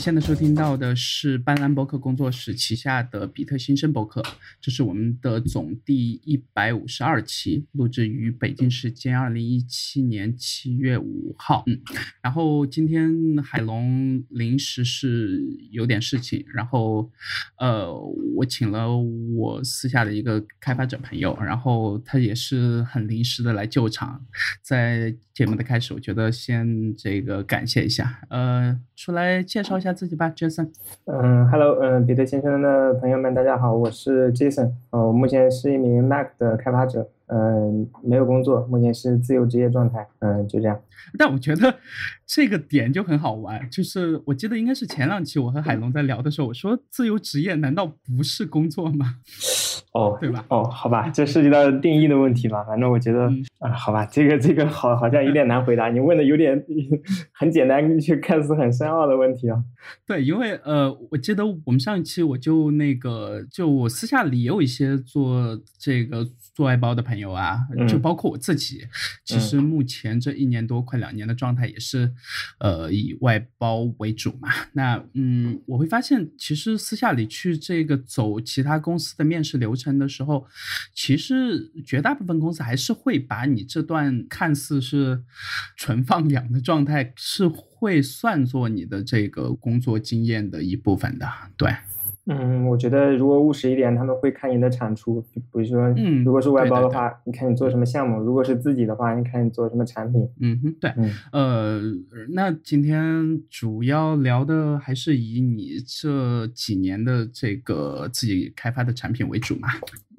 现在收听到的是斑斓博客工作室旗下的比特新生博客，这是我们的总第一百五十二期，录制于北京时间二零一七年七月五号。嗯，然后今天海龙临时是有点事情，然后呃，我请了我私下的一个开发者朋友，然后他也是很临时的来救场。在节目的开始，我觉得先这个感谢一下，呃，出来介绍一下自己吧，Jason。嗯，Hello，嗯，彼得先生的朋友们，大家好，我是 Jason，呃，我目前是一名 Mac 的开发者，嗯，没有工作，目前是自由职业状态，嗯，就这样。但我觉得这个点就很好玩，就是我记得应该是前两期我和海龙在聊的时候，我说自由职业难道不是工作吗？哦，对吧？哦，好吧，这涉及到定义的问题吧。反正我觉得啊，好吧，这个这个好好像有点难回答。你问的有点很简单，却看似很深奥的问题啊。对，因为呃，我记得我们上一期我就那个，就我私下里也有一些做这个做外包的朋友啊，就包括我自己。其实目前这一年多快两年的状态也是，呃，以外包为主嘛。那嗯，我会发现其实私下里去这个走其他公司的面试流程。成的时候，其实绝大部分公司还是会把你这段看似是 纯放养的状态，是会算作你的这个工作经验的一部分的，对。嗯，我觉得如果务实一点，他们会看你的产出，比如说，嗯，如果是外包的话，你看你做什么项目；如果是自己的话，你看你做什么产品。嗯哼，对，呃，那今天主要聊的还是以你这几年的这个自己开发的产品为主嘛。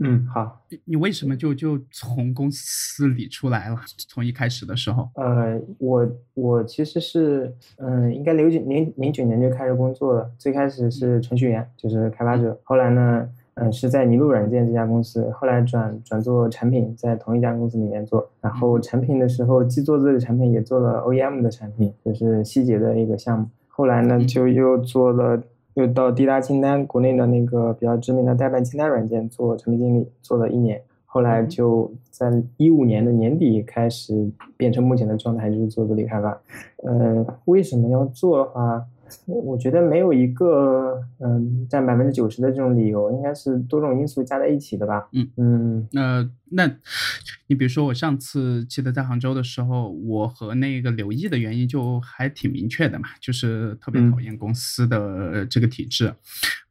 嗯，好。你为什么就就从公司里出来了？从一开始的时候？呃，我我其实是，嗯，应该零九零零九年就开始工作了。最开始是程序员，就是开发者。后来呢，嗯，是在尼路软件这家公司。后来转转做产品，在同一家公司里面做。然后产品的时候，既做自己的产品，也做了 OEM 的产品，就是细节的一个项目。后来呢，就又做了。又到滴答清单，国内的那个比较知名的代办清单软件做产品经理，做了一年，后来就在一五年的年底开始变成目前的状态，就是做独立开发。呃，为什么要做的话？我觉得没有一个嗯占百分之九十的这种理由，应该是多种因素加在一起的吧。嗯嗯，那那，你比如说我上次记得在杭州的时候，我和那个刘毅的原因就还挺明确的嘛，就是特别讨厌公司的这个体制，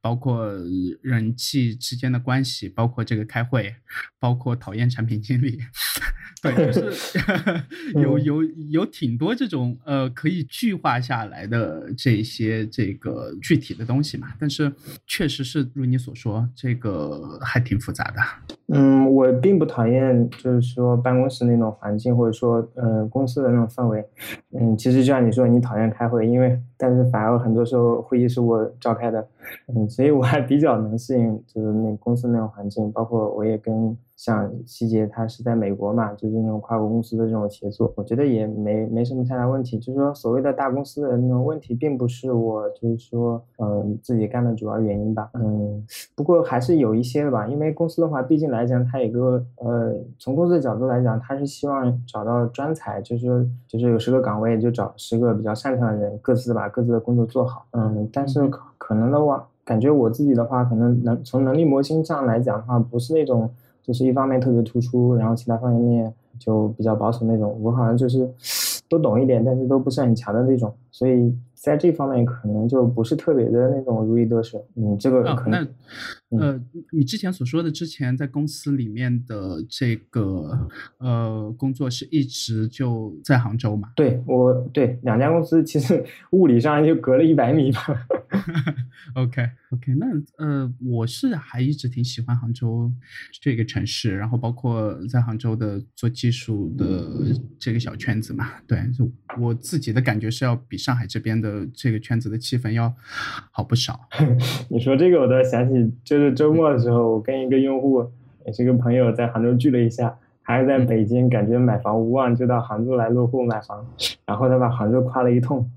包括人际之间的关系，包括这个开会，包括讨厌产品经理。对，就 是 有有有挺多这种呃可以具化下来的这些这个具体的东西嘛，但是确实是如你所说，这个还挺复杂的。嗯，我并不讨厌，就是说办公室那种环境，或者说嗯公司的那种氛围。嗯，其实就像你说，你讨厌开会，因为但是反而很多时候会议是我召开的。嗯，所以我还比较能适应，就是那公司那种环境，包括我也跟。像希杰他是在美国嘛，就是那种跨国公司的这种协作，我觉得也没没什么太大问题。就是说，所谓的大公司的那种问题，并不是我就是说，嗯，自己干的主要原因吧。嗯，不过还是有一些的吧，因为公司的话，毕竟来讲，它有个呃，从公司的角度来讲，它是希望找到专才，就是说，就是有十个岗位就找十个比较擅长的人，各自把各自的工作做好。嗯，但是可能的话，感觉我自己的话，可能能从能力模型上来讲的话，不是那种。就是一方面特别突出，然后其他方面就比较保守那种。我好像就是都懂一点，但是都不是很强的那种，所以。在这方面可能就不是特别的那种如鱼得水，嗯，这个可能。那呃，你之前所说的之前在公司里面的这个呃工作是一直就在杭州嘛？对，我对两家公司其实物理上就隔了一百米吧。OK OK，那呃我是还一直挺喜欢杭州这个城市，然后包括在杭州的做技术的这个小圈子嘛，对，就我自己的感觉是要比上海这边的。呃，这个圈子的气氛要好不少。你说这个，我倒想起，就是周末的时候，我跟一个用户，也是个朋友，在杭州聚了一下。还是在北京，感觉买房无望，就到杭州来落户买房。然后他把杭州夸了一通。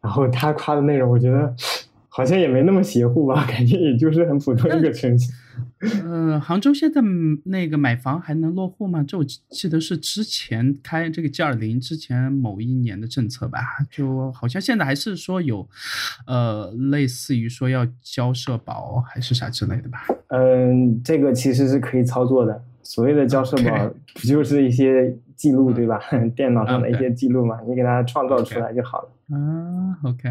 然后他夸的内容，我觉得好像也没那么邪乎吧，感觉也就是很普通一个城市。呃，杭州现在那个买房还能落户吗？这我记得是之前开这个 G 二零之前某一年的政策吧，就好像现在还是说有，呃，类似于说要交社保还是啥之类的吧？嗯，这个其实是可以操作的。所谓的交社保不就是一些记录对吧？电脑上的一些记录嘛，你给它创造出来就好了。啊，OK。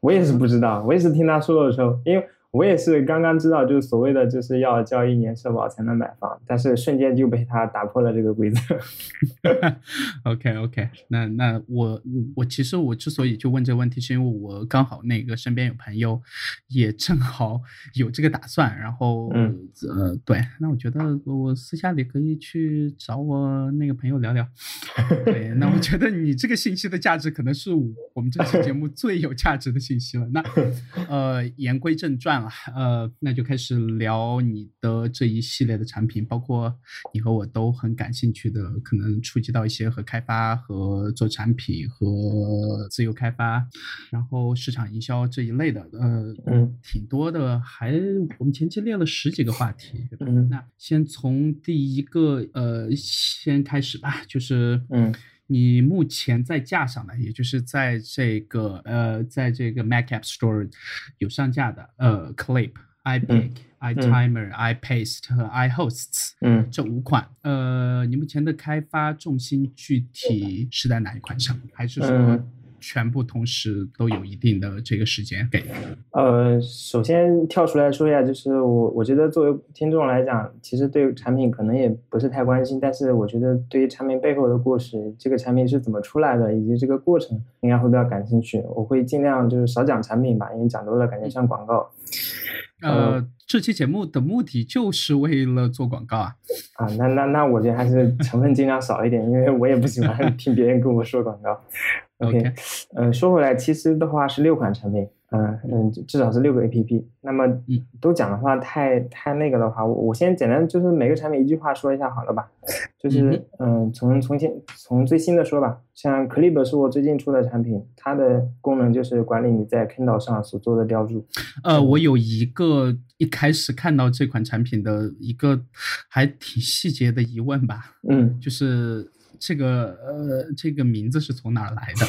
我也是不知道，我也是听他说的时候，因为。我也是刚刚知道，就是所谓的就是要交一年社保才能买房，但是瞬间就被他打破了这个规则。OK OK，那那我我其实我之所以就问这个问题，是因为我刚好那个身边有朋友也正好有这个打算，然后嗯呃对，那我觉得我私下里可以去找我那个朋友聊聊。对，那我觉得你这个信息的价值可能是我们这期节目最有价值的信息了。那呃言归正传。呃，那就开始聊你的这一系列的产品，包括你和我都很感兴趣的，可能触及到一些和开发、和做产品、和自由开发，然后市场营销这一类的，呃，嗯，挺多的。还我们前期列了十几个话题，嗯，那先从第一个呃先开始吧，就是嗯。你目前在架上的，也就是在这个呃，在这个 Mac App Store 有上架的呃，Clip、iPic、iTimer、iPaste 和 iHosts，嗯，这五款，呃，你目前的开发重心具体是在哪一款上？还是说？全部同时都有一定的这个时间给。呃，首先跳出来说一下，就是我我觉得作为听众来讲，其实对产品可能也不是太关心，但是我觉得对于产品背后的故事，这个产品是怎么出来的，以及这个过程，应该会比较感兴趣。我会尽量就是少讲产品吧，因为讲多了感觉像广告。呃，这期节目的目的就是为了做广告啊。啊，那那那我觉得还是成分尽量少一点，因为我也不喜欢听别人跟我说广告。OK，呃，说回来，其实的话是六款产品，嗯嗯，至少是六个 APP。那么都讲的话太太那个的话，我我先简单就是每个产品一句话说一下好了吧？就是嗯，从从先从最新的说吧，像 Clip 是我最近出的产品，它的功能就是管理你在 Kindle 上所做的标注。呃，我有一个一开始看到这款产品的一个还挺细节的疑问吧，嗯，就是。这个呃，这个名字是从哪儿来的？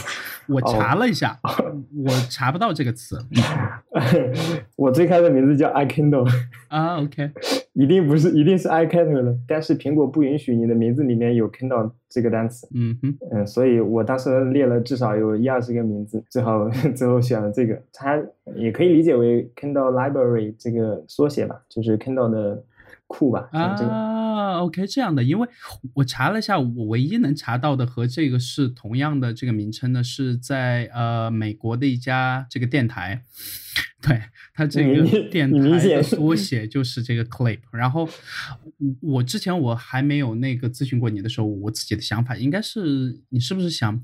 我查了一下，我查不到这个词。我最开始名字叫 iKindle 啊，OK，一定不是，一定是 i 开头的。但是苹果不允许你的名字里面有 Kindle 这个单词。嗯哼，嗯，所以我当时列了至少有一二十个名字，最后最后选了这个。它也可以理解为 Kindle Library 这个缩写吧，就是 Kindle 的。库吧啊，OK，这样的，因为我查了一下，我唯一能查到的和这个是同样的这个名称呢，是在呃美国的一家这个电台。对它这个电台的缩写就是这个 clip，然后我之前我还没有那个咨询过你的时候，我自己的想法应该是你是不是想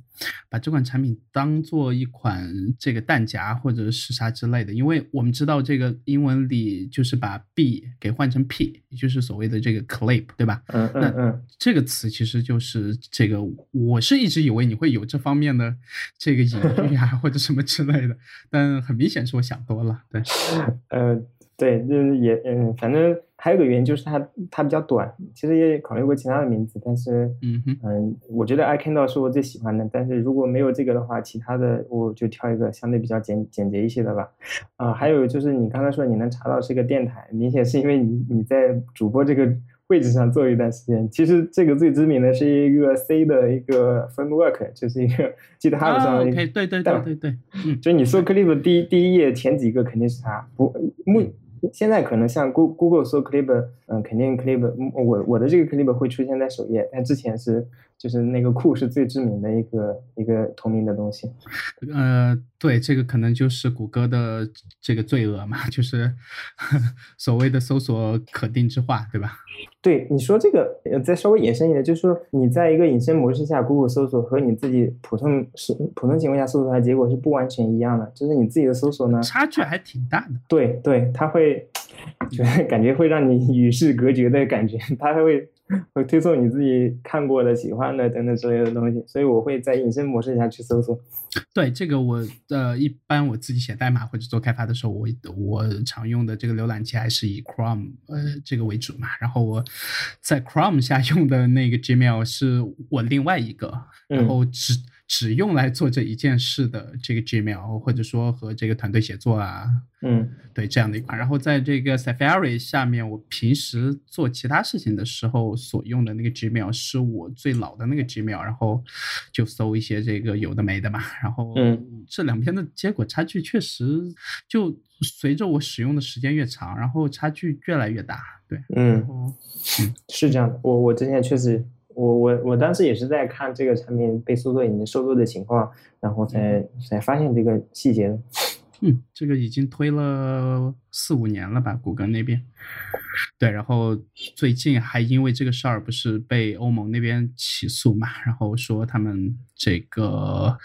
把这款产品当做一款这个弹夹或者是啥之类的？因为我们知道这个英文里就是把 b 给换成 p，也就是所谓的这个 clip，对吧？嗯嗯嗯，这个词其实就是这个，我是一直以为你会有这方面的这个隐喻啊或者什么之类的，但很明显是我想多了。对，呃，对，就是也，嗯，反正还有个原因就是它它比较短，其实也考虑过其他的名字，但是，嗯嗯，我觉得 iKindle 是我最喜欢的，但是如果没有这个的话，其他的我就挑一个相对比较简简洁一些的吧。啊，还有就是你刚才说你能查到是一个电台，明显是因为你你在主播这个。位置上做一段时间，其实这个最知名的是一个 C 的一个 framework，就是一个 GitHub 上的。对对对对对，嗯，就你搜 Clip 第一第一页前几个肯定是它，不目。现在可能像 Google Google 搜 Clip，嗯，肯定 Clip，我我的这个 Clip 会出现在首页，但之前是就是那个库是最知名的一个一个同名的东西。呃，对，这个可能就是谷歌的这个罪恶嘛，就是 所谓的搜索可定制化，对吧？对，你说这个再稍微延伸一点，就是说你在一个隐身模式下，Google 搜索和你自己普通是普通情况下搜索的结果是不完全一样的，就是你自己的搜索呢，差距还挺大的。对对，它会。就感觉会让你与世隔绝的感觉，它会会推送你自己看过的、喜欢的等等之类的东西，所以我会在隐身模式下去搜索。对这个，我呃一般我自己写代码或者做开发的时候，我我常用的这个浏览器还是以 Chrome 呃这个为主嘛。然后我在 Chrome 下用的那个 Gmail 是我另外一个，然后只。只用来做这一件事的这个 Gmail，或者说和这个团队协作啊，嗯，对这样的一款。然后在这个 Safari 下面，我平时做其他事情的时候所用的那个 Gmail 是我最老的那个 Gmail，然后就搜一些这个有的没的嘛。然后，嗯，这两边的结果差距确实就随着我使用的时间越长，然后差距越来越大。对，嗯，是这样的。我我之前确实。我我我当时也是在看这个产品被搜索引擎收录的情况，然后才才发现这个细节的。嗯，这个已经推了四五年了吧，谷歌那边。对，然后最近还因为这个事儿不是被欧盟那边起诉嘛，然后说他们这个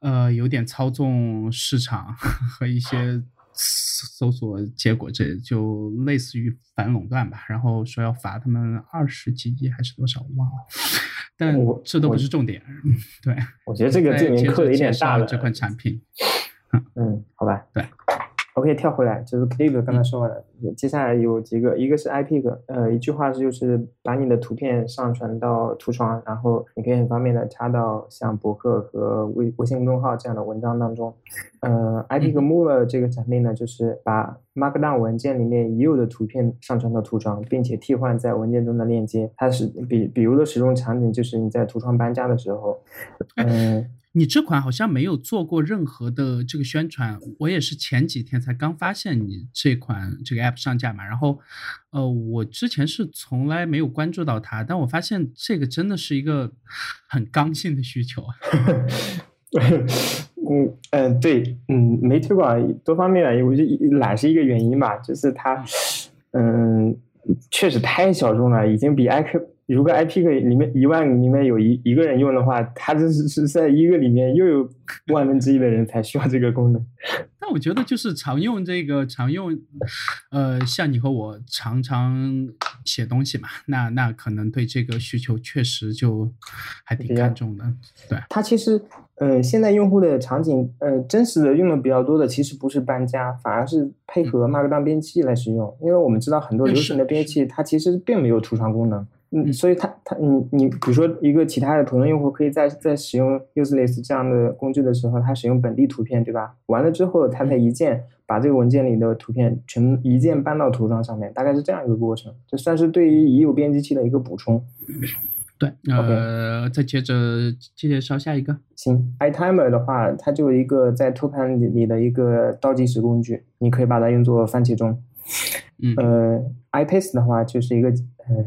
呃有点操纵市场 和一些。搜索结果这就类似于反垄断吧，然后说要罚他们二十几亿还是多少忘了，但这都不是重点。对，我觉得这个这名刻的有点大了。这款产品，嗯，好吧，对。OK，跳回来就是 Click 刚才说完了，接下来有几个，一个是 iPic，呃，一句话是就是把你的图片上传到图床，然后你可以很方便的插到像博客和微微信公众号这样的文章当中。呃，iPic Mover 这个产品呢，就是把 Markdown 文件里面已有的图片上传到图床，并且替换在文件中的链接。它是比比如的使用场景就是你在图床搬家的时候，嗯。你这款好像没有做过任何的这个宣传，我也是前几天才刚发现你这款这个 app 上架嘛。然后，呃，我之前是从来没有关注到它，但我发现这个真的是一个很刚性的需求啊。嗯嗯，对，嗯，没推广多方面原因，我觉得懒是一个原因吧，就是它，嗯，确实太小众了，已经比 iQ。如果 IP 个里面一万里面有一一个人用的话，他这是是在一个里面又有万分之一的人才需要这个功能。那我觉得就是常用这个常用，呃，像你和我常常写东西嘛，那那可能对这个需求确实就还挺看重的。对，它其实呃，现在用户的场景呃，真实的用的比较多的其实不是搬家，反而是配合 Markdown 编辑器来使用，因为我们知道很多流行的编辑器它其实并没有图床功能。嗯，所以它它你你比如说一个其他的普通用户可以在在使用 Useless 这样的工具的时候，他使用本地图片，对吧？完了之后，他才一键把这个文件里的图片全一键搬到图床上面，大概是这样一个过程，这算是对于已有编辑器的一个补充。对，呃，再接着介绍下一个。行，iTimer 的话，它就一个在托盘里里的一个倒计时工具，你可以把它用作番茄钟。嗯，呃，iPace 的话就是一个呃。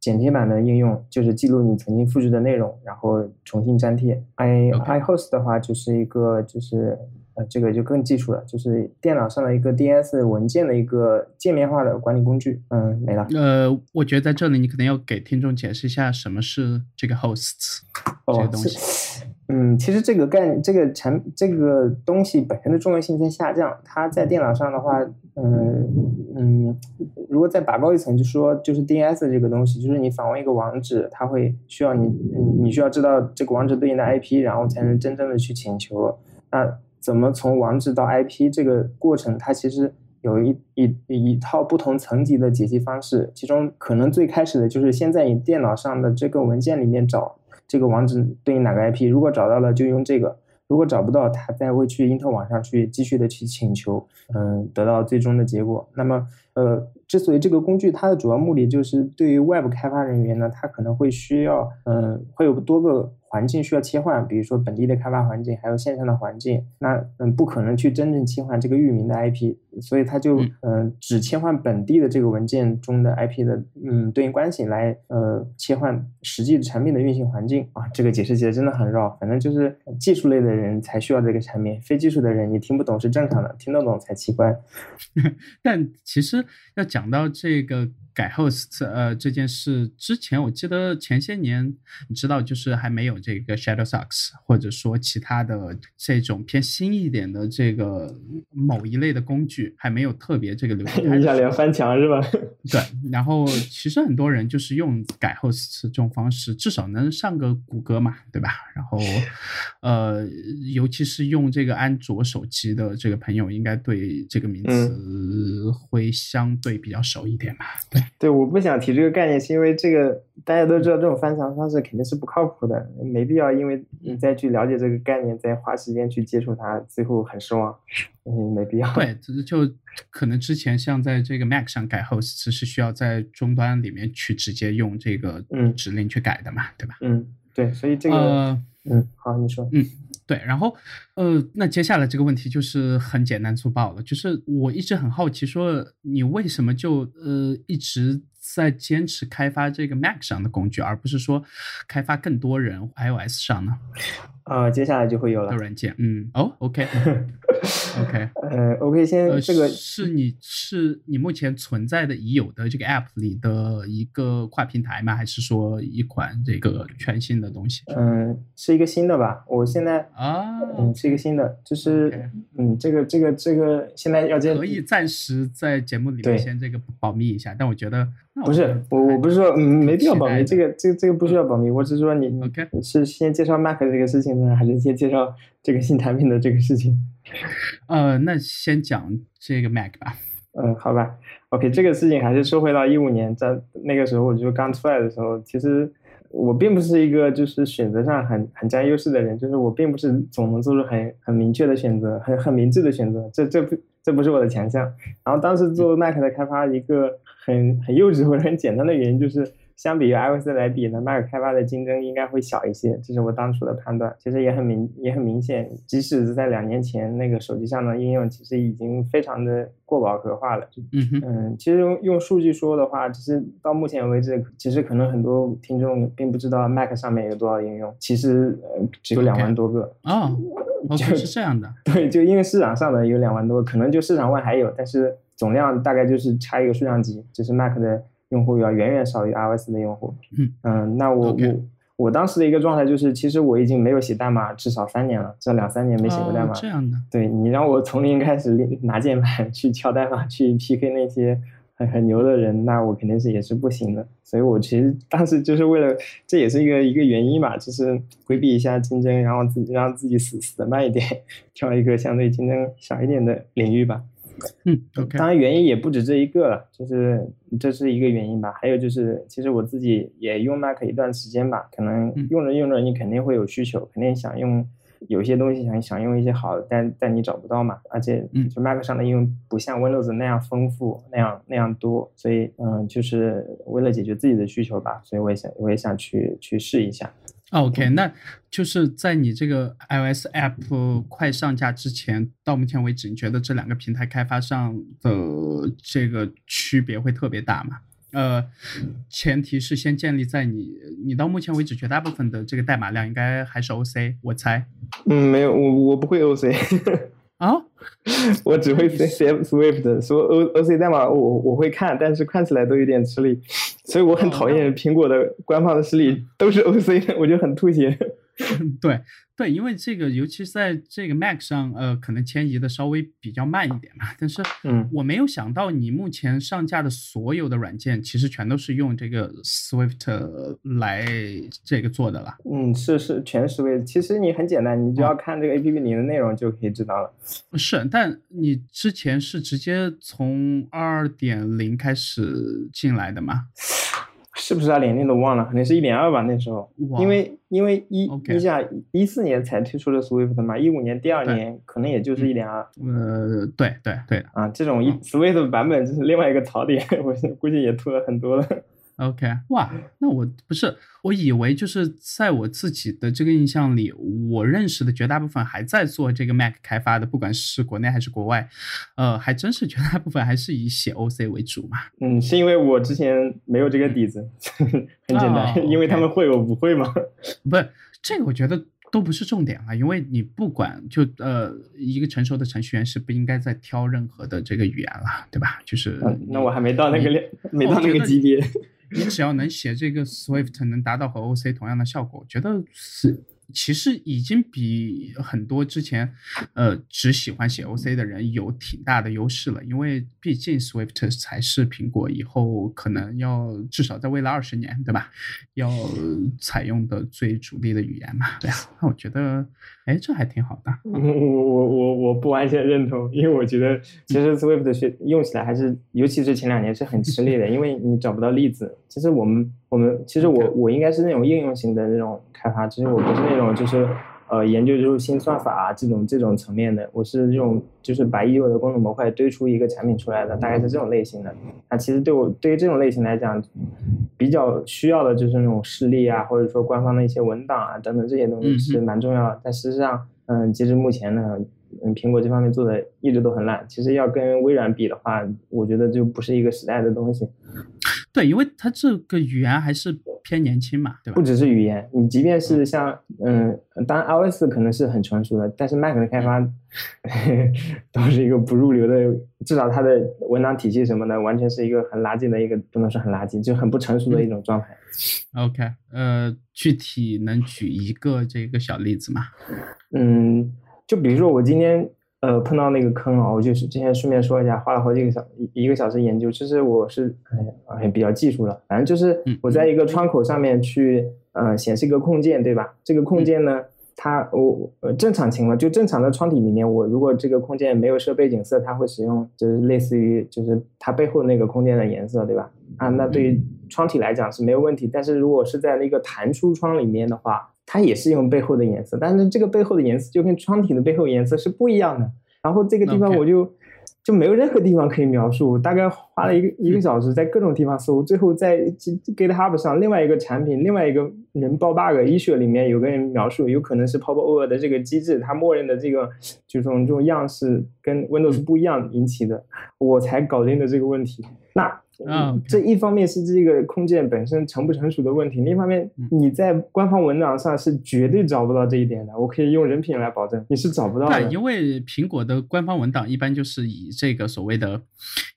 剪贴版的应用就是记录你曾经复制的内容，然后重新粘贴。i iHost 的话就是一个就是呃这个就更技术了，就是电脑上的一个 DS 文件的一个界面化的管理工具。嗯，没了。呃，我觉得在这里你可能要给听众解释一下什么是这个 hosts 这个东西。嗯，其实这个概念这个产这个东西本身的重要性在下降。它在电脑上的话，嗯嗯，如果再拔高一层，就说就是 DNS 这个东西，就是你访问一个网址，它会需要你，你需要知道这个网址对应的 IP，然后才能真正的去请求。那怎么从网址到 IP 这个过程，它其实有一一一套不同层级的解析方式，其中可能最开始的就是先在你电脑上的这个文件里面找。这个网址对应哪个 IP？如果找到了就用这个，如果找不到，他再会去因特网上去继续的去请求，嗯，得到最终的结果。那么，呃，之所以这个工具它的主要目的就是对于外部开发人员呢，他可能会需要，嗯，会有多个。环境需要切换，比如说本地的开发环境，还有线上的环境，那嗯不可能去真正切换这个域名的 IP，所以它就嗯只切换本地的这个文件中的 IP 的嗯对应关系来呃切换实际产品的运行环境啊，这个解释起来真的很绕，反正就是技术类的人才需要这个产品，非技术的人你听不懂是正常的，听得懂才奇怪。但其实要讲讲到这个。改 host 呃这件事之前，我记得前些年你知道，就是还没有这个 Shadowsocks，或者说其他的这种偏新一点的这个某一类的工具还没有特别这个流行。你想连翻墙是吧？对。然后其实很多人就是用改 host 这种方式，至少能上个谷歌嘛，对吧？然后 呃，尤其是用这个安卓手机的这个朋友，应该对这个名词会相对比较熟一点吧。对。对，我不想提这个概念，是因为这个大家都知道，这种翻墙方式肯定是不靠谱的，没必要因为你再去了解这个概念，再花时间去接触它，最后很失望，嗯，没必要。对，只是就可能之前像在这个 Mac 上改 host 是需要在终端里面去直接用这个指令去改的嘛，对吧？嗯，对，所以这个，嗯，好，你说，嗯。对，然后，呃，那接下来这个问题就是很简单粗暴了，就是我一直很好奇，说你为什么就呃一直在坚持开发这个 Mac 上的工具，而不是说开发更多人 iOS 上呢？啊，接下来就会有了软件，嗯，哦，OK。OK，呃，OK，先这个是你是你目前存在的已有的这个 App 里的一个跨平台吗？还是说一款这个全新的东西？嗯，是一个新的吧。我现在啊，嗯，是一个新的，就是嗯，这个这个这个现在要可以暂时在节目里面先这个保密一下，但我觉得不是我我不是说嗯没必要保密，这个这个这个不需要保密，我只是说你 OK 是先介绍 Mac 这个事情呢，还是先介绍这个新产品的这个事情？呃，那先讲这个 Mac 吧。嗯，好吧。OK，这个事情还是说回到一五年，在那个时候我就刚出来的时候，其实我并不是一个就是选择上很很占优势的人，就是我并不是总能做出很很明确的选择，很很明智的选择，这这不这不是我的强项。然后当时做 Mac 的开发，一个很很幼稚或者很简单的原因就是。相比于 iOS 来比呢，Mac 开发的竞争应该会小一些，这是我当初的判断。其实也很明也很明显，即使是在两年前，那个手机上的应用其实已经非常的过饱和化了。嗯嗯，其实用用数据说的话，其实到目前为止，其实可能很多听众并不知道 Mac 上面有多少应用，其实呃只有两万多个。啊，就是这样的。对，就因为市场上的有两万多，可能就市场外还有，但是总量大概就是差一个数量级，就是 Mac 的。用户要远远少于 iOS 的用户。嗯嗯，那我我我当时的一个状态就是，其实我已经没有写代码至少三年了，这两三年没写过代码。这样的。对你让我从零开始拿键盘去敲代码去 PK 那些很很牛的人，那我肯定是也是不行的。所以我其实当时就是为了，这也是一个一个原因吧，就是规避一下竞争，然后自己让自己死死的慢一点，挑一个相对竞争小一点的领域吧。嗯，OK，当然原因也不止这一个了，就是这是一个原因吧。还有就是，其实我自己也用 Mac 一段时间吧，可能用着用着你肯定会有需求，肯定想用有些东西想想用一些好的，但但你找不到嘛。而且就 Mac 上的应用不像 Windows 那样丰富，那样那样多，所以嗯，就是为了解决自己的需求吧，所以我也想我也想去去试一下。OK，那就是在你这个 iOS app 快上架之前，到目前为止，你觉得这两个平台开发上的这个区别会特别大吗？呃，前提是先建立在你，你到目前为止绝大部分的这个代码量应该还是 OC，我猜。嗯，没有，我我不会 OC。啊，我只会 C C Swift，说 O O C 代码我我会看，但是看起来都有点吃力，所以我很讨厌苹果的官方的实力都是 O C，我就很吐血。对对，因为这个，尤其是在这个 Mac 上，呃，可能迁移的稍微比较慢一点嘛。但是，嗯，我没有想到你目前上架的所有的软件，其实全都是用这个 Swift 来这个做的了。嗯，是是全 Swift。其实你很简单，你只要看这个 APP 里的内容就可以知道了。是，但你之前是直接从二点零开始进来的吗？是不是二点零都忘了？可能是一点二吧。那时候，因为因为一你想一四年才推出的 Swift 嘛，一五年第二年可能也就是一点二。呃，对对对啊，这种一 Swift 版本就是另外一个槽点，我估计也吐了很多了。OK，哇，那我不是，我以为就是在我自己的这个印象里，我认识的绝大部分还在做这个 Mac 开发的，不管是国内还是国外，呃，还真是绝大部分还是以写 OC 为主嘛。嗯，是因为我之前没有这个底子，很简单，因为他们会我不会嘛。不是这个，我觉得都不是重点啊，因为你不管就呃，一个成熟的程序员是不应该再挑任何的这个语言了，对吧？就是，那我还没到那个量没到那个级别。你只要能写这个 Swift，能达到和 OC 同样的效果，我觉得是。其实已经比很多之前，呃，只喜欢写 OC 的人有挺大的优势了。因为毕竟 Swift 才是苹果以后可能要至少在未来二十年，对吧？要采用的最主力的语言嘛。对啊，那我觉得，哎，这还挺好的。我我我我不完全认同，因为我觉得其实 Swift 学用起来还是，尤其是前两年是很吃力的，因为你找不到例子。其实我们。我们其实我我应该是那种应用型的那种开发，其实我不是那种就是呃研究就是新算法啊这种这种层面的，我是这种就是把已有的功能模块堆出一个产品出来的，大概是这种类型的。那其实对我对于这种类型来讲，比较需要的就是那种事例啊，或者说官方的一些文档啊等等这些东西是蛮重要的。但事实上，嗯，截至目前呢，嗯，苹果这方面做的一直都很烂。其实要跟微软比的话，我觉得就不是一个时代的东西。对，因为它这个语言还是偏年轻嘛，对吧？不只是语言，你即便是像，嗯，当然 iOS 可能是很成熟的，但是 Mac 的开发 都是一个不入流的，至少它的文档体系什么的，完全是一个很垃圾的一个，不能说很垃圾，就很不成熟的一种状态。OK，呃，具体能举一个这个小例子吗？嗯，就比如说我今天。呃，碰到那个坑啊，我就是之前顺便说一下，花了好几个小一一个小时研究。其实我是哎，比较技术了，反正就是我在一个窗口上面去，呃，显示一个控件，对吧？这个控件呢，它我呃正常情况就正常的窗体里面，我如果这个空间没有设背景色，它会使用就是类似于就是它背后那个空间的颜色，对吧？啊，那对于窗体来讲是没有问题。但是如果是在那个弹出窗里面的话，它也是用背后的颜色，但是这个背后的颜色就跟窗体的背后颜色是不一样的。然后这个地方我就就没有任何地方可以描述，大概花了一个一个小时在各种地方搜，最后在 GitHub 上另外一个产品，另外一个人爆 bug，issue 里面有个人描述，有可能是 Pop Over 的这个机制，它默认的这个这种这种样式跟 Windows 不一样引起的，我才搞定的这个问题。那。嗯，这一方面是这个空间本身成不成熟的问题，另一方面你在官方文档上是绝对找不到这一点的。我可以用人品来保证，你是找不到的。对，因为苹果的官方文档一般就是以这个所谓的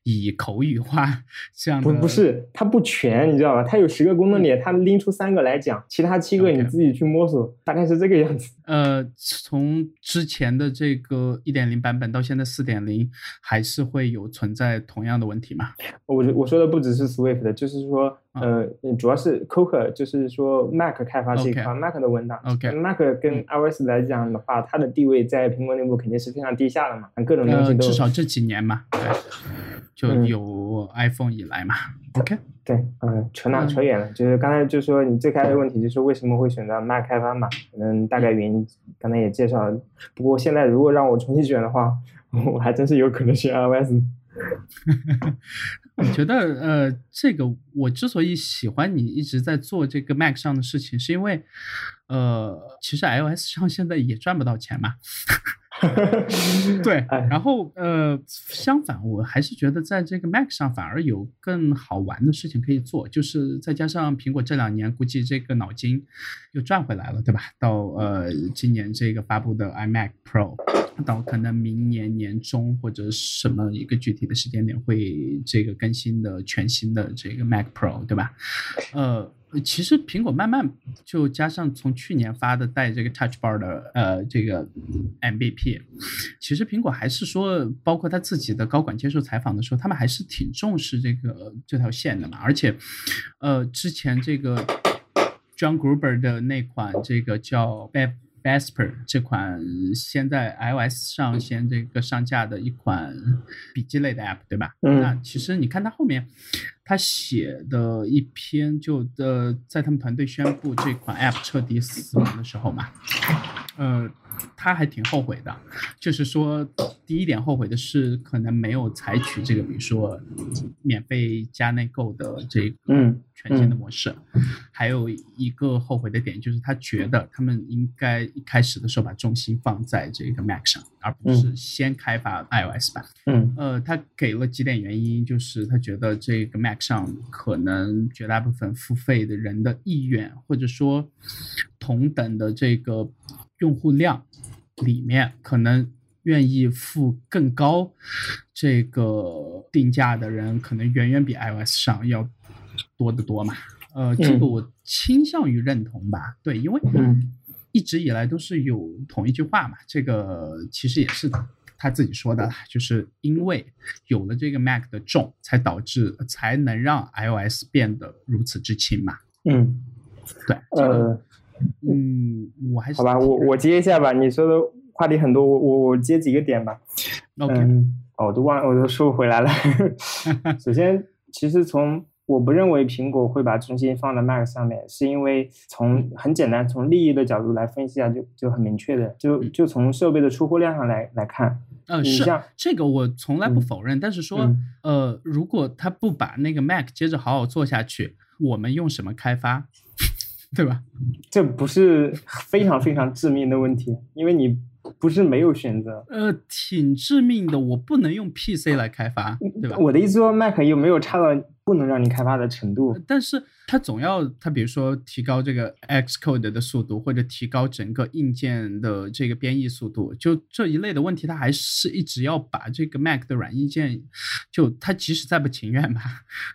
以口语化这样。不不是，它不全，你知道吧？它有十个功能点，它拎出三个来讲，其他七个你自己去摸索，大概是这个样子。呃，从之前的这个一点零版本到现在四点零，还是会有存在同样的问题吗？我我说的不只是 Swift，就是说，呃，主要是 Coke，就是说 Mac 开发这一块，Mac 的文档 OK，Mac 跟 iOS 来讲的话，它的地位在苹果内部肯定是非常低下的嘛，各种东西都至少这几年嘛，对，就有 iPhone 以来嘛，OK。对，嗯，扯哪扯远了，就是刚才就说你最开始的问题就是为什么会选择 Mac 开发嘛？可能大概原因刚才也介绍了。不过现在如果让我重新选的话，我还真是有可能选 iOS。我觉得，呃，这个我之所以喜欢你一直在做这个 Mac 上的事情，是因为，呃，其实 iOS 上现在也赚不到钱嘛。对，然后呃，相反，我还是觉得在这个 Mac 上反而有更好玩的事情可以做，就是再加上苹果这两年估计这个脑筋又转回来了，对吧？到呃今年这个发布的 iMac Pro，到可能明年年中或者什么一个具体的时间点会这个更新的全新的这个 Mac Pro，对吧？呃。其实苹果慢慢就加上从去年发的带这个 Touch Bar 的呃这个 MVP，其实苹果还是说，包括他自己的高管接受采访的时候，他们还是挺重视这个这条线的嘛。而且，呃，之前这个 John Gruber 的那款这个叫 Vesper 这款先在 iOS 上先这个上架的一款笔记类的 App，对吧？嗯。那其实你看它后面，他写的一篇就的，在他们团队宣布这款 App 彻底死亡的时候嘛，呃。他还挺后悔的，就是说，第一点后悔的是可能没有采取这个，比如说免费加内购的这个全新的模式。还有一个后悔的点就是他觉得他们应该一开始的时候把重心放在这个 Mac 上，而不是先开发 iOS 版。嗯，呃，他给了几点原因，就是他觉得这个 Mac 上可能绝大部分付费的人的意愿，或者说同等的这个。用户量里面，可能愿意付更高这个定价的人，可能远远比 iOS 上要多得多嘛。呃，这个我倾向于认同吧。对，因为一直以来都是有同一句话嘛，这个其实也是他自己说的，就是因为有了这个 Mac 的重，才导致才能让 iOS 变得如此之轻嘛。嗯，对，呃，嗯，我还是好吧，我我接一下吧。你说的话题很多，我我我接几个点吧。OK，哦，我都忘，我都说不回来了。首先，其实从我不认为苹果会把重心放在 Mac 上面，是因为从很简单从利益的角度来分析啊，就就很明确的，就就从设备的出货量上来来看。呃，是这个我从来不否认，但是说，呃，如果他不把那个 Mac 接着好好做下去。我们用什么开发，对吧？这不是非常非常致命的问题，因为你不是没有选择。呃，挺致命的，我不能用 PC 来开发，对吧？我的意思说，Mac 又没有插到不能让你开发的程度，但是。它总要它，比如说提高这个 Xcode 的速度，或者提高整个硬件的这个编译速度，就这一类的问题，它还是一直要把这个 Mac 的软硬件，就它即使再不情愿吧，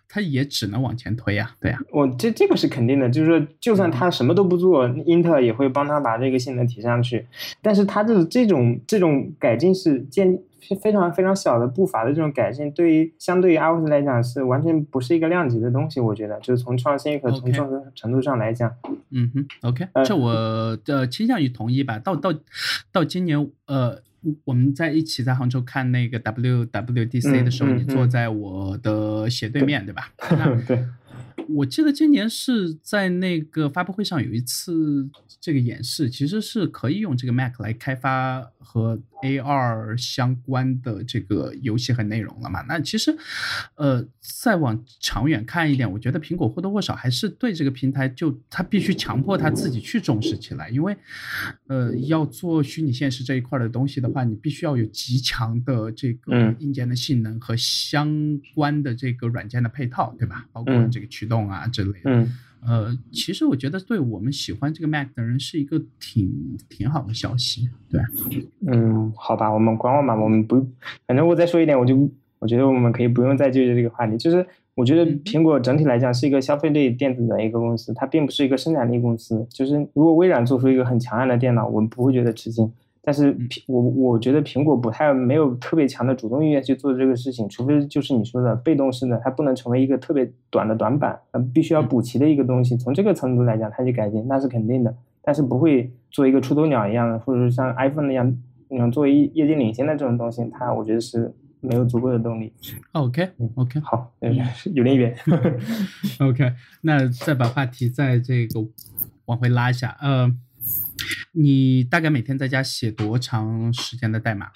它也只能往前推呀，对呀。我这这个是肯定的，就是说，就算他什么都不做，英特尔也会帮他把这个性能提上去。但是它的这种这种改进是建非常非常小的步伐的这种改进，对于相对于 iOS 来讲是完全不是一个量级的东西。我觉得，就是从创新和从创新程度上来讲，嗯哼，OK，这我的倾向于同意吧。到到到今年，呃，我们在一起在杭州看那个 WWDC 的时候，你坐在我的斜对面，对吧？对。我记得今年是在那个发布会上有一次这个演示，其实是可以用这个 Mac 来开发和 AR 相关的这个游戏和内容了嘛？那其实，呃，再往长远看一点，我觉得苹果或多或少还是对这个平台，就它必须强迫它自己去重视起来，因为，呃，要做虚拟现实这一块的东西的话，你必须要有极强的这个硬件的性能和相关的这个软件的配套，对吧？包括这个驱动。啊之类的，嗯，呃，其实我觉得对我们喜欢这个 Mac 的人是一个挺挺好的消息，对，嗯，好吧，我们观望吧，我们不，反正我再说一点，我就我觉得我们可以不用再纠结这个话题，就是我觉得苹果整体来讲是一个消费类电子的一个公司，它并不是一个生产力公司，就是如果微软做出一个很强悍的电脑，我们不会觉得吃惊。但是苹我我觉得苹果不太没有特别强的主动意愿去做这个事情，除非就是你说的被动式的，它不能成为一个特别短的短板，呃，必须要补齐的一个东西。从这个程度来讲，它去改进那是肯定的，但是不会做一个出头鸟一样的，或者是像 iPhone 那样，嗯，作为业界领先的这种东西，它我觉得是没有足够的动力。OK，OK，好，有点远。OK，那再把话题在这个往回拉一下，呃。你大概每天在家写多长时间的代码？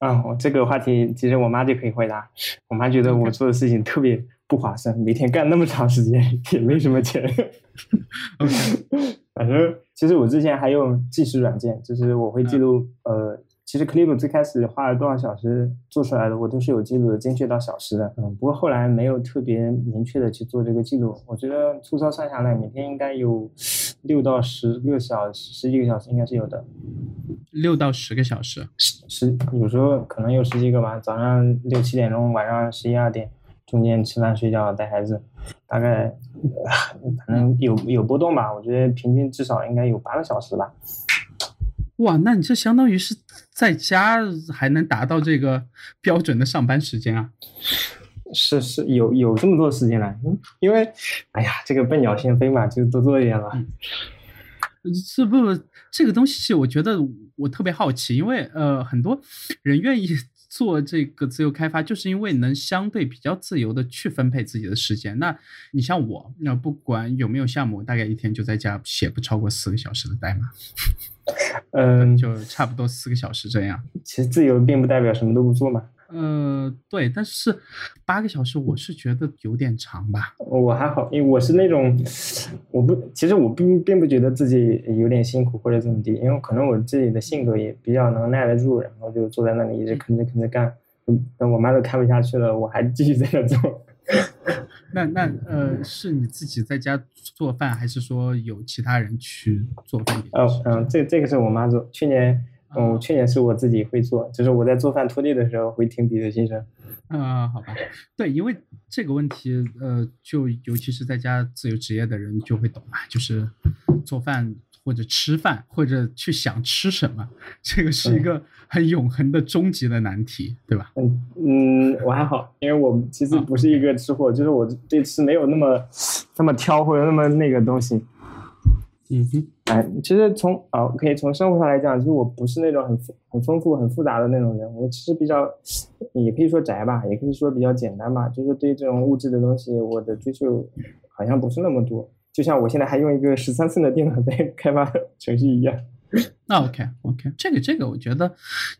啊，我这个话题其实我妈就可以回答。我妈觉得我做的事情特别不划算，每天干那么长时间也没什么钱。反正其实我之前还用计时软件，就是我会记录呃。其实 Clip 最开始花了多少小时做出来的，我都是有记录的，精确到小时的。嗯，不过后来没有特别明确的去做这个记录。我觉得粗糙算下来，每天应该有六到十个小时，十几个小时应该是有的。六到十个小时，十十有时候可能有十几个吧。早上六七点钟，晚上十一二点，中间吃饭睡觉带孩子，大概反正有有波动吧。我觉得平均至少应该有八个小时吧。哇，那你这相当于是在家还能达到这个标准的上班时间啊？是是，有有这么多时间了，因为，哎呀，这个笨鸟先飞嘛，就多做一点了。是不？这个东西我觉得我特别好奇，因为呃，很多人愿意做这个自由开发，就是因为能相对比较自由的去分配自己的时间。那你像我，那不管有没有项目，大概一天就在家写不超过四个小时的代码。嗯，就差不多四个小时这样。其实自由并不代表什么都不做嘛。呃，对，但是八个小时我是觉得有点长吧。我还好，因为我是那种，我不，其实我并并不觉得自己有点辛苦或者怎么地，因为可能我自己的性格也比较能耐得住，然后就坐在那里一直吭哧吭哧干，等我妈都看不下去了，我还继续在那做。那那呃，是你自己在家做饭，还是说有其他人去做饭？哦，嗯，这这个是我妈做。去年，嗯，去年是我自己会做，就是我在做饭拖地的时候会听彼得先生。啊，好吧，对，因为这个问题，呃，就尤其是在家自由职业的人就会懂嘛，就是做饭。或者吃饭，或者去想吃什么，这个是一个很永恒的终极的难题，对吧？嗯嗯，我还好，因为我其实不是一个吃货，就是我对吃没有那么那么挑或者那么那个东西。嗯哼，哎，其实从啊，可以从生活上来讲，其实我不是那种很很丰富、很复杂的那种人，我其实比较，也可以说宅吧，也可以说比较简单吧，就是对这种物质的东西，我的追求好像不是那么多。就像我现在还用一个十三寸的电脑在 开发程序一样。那 OK OK，这个这个我觉得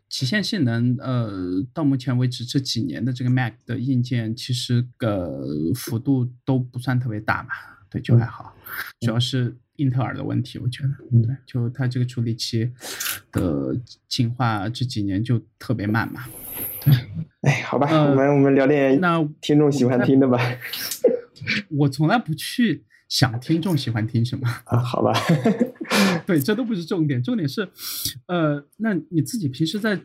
极限性能，呃，到目前为止这几年的这个 Mac 的硬件其实个幅度都不算特别大嘛，对，就还好。主要是英特尔的问题，我觉得，对，就它这个处理器的进化这几年就特别慢嘛。对，哎，好吧，我们我们聊点那听众喜欢听的吧。我从来不去。想听众喜欢听什么啊？好吧，对，这都不是重点，重点是，呃，那你自己平时在。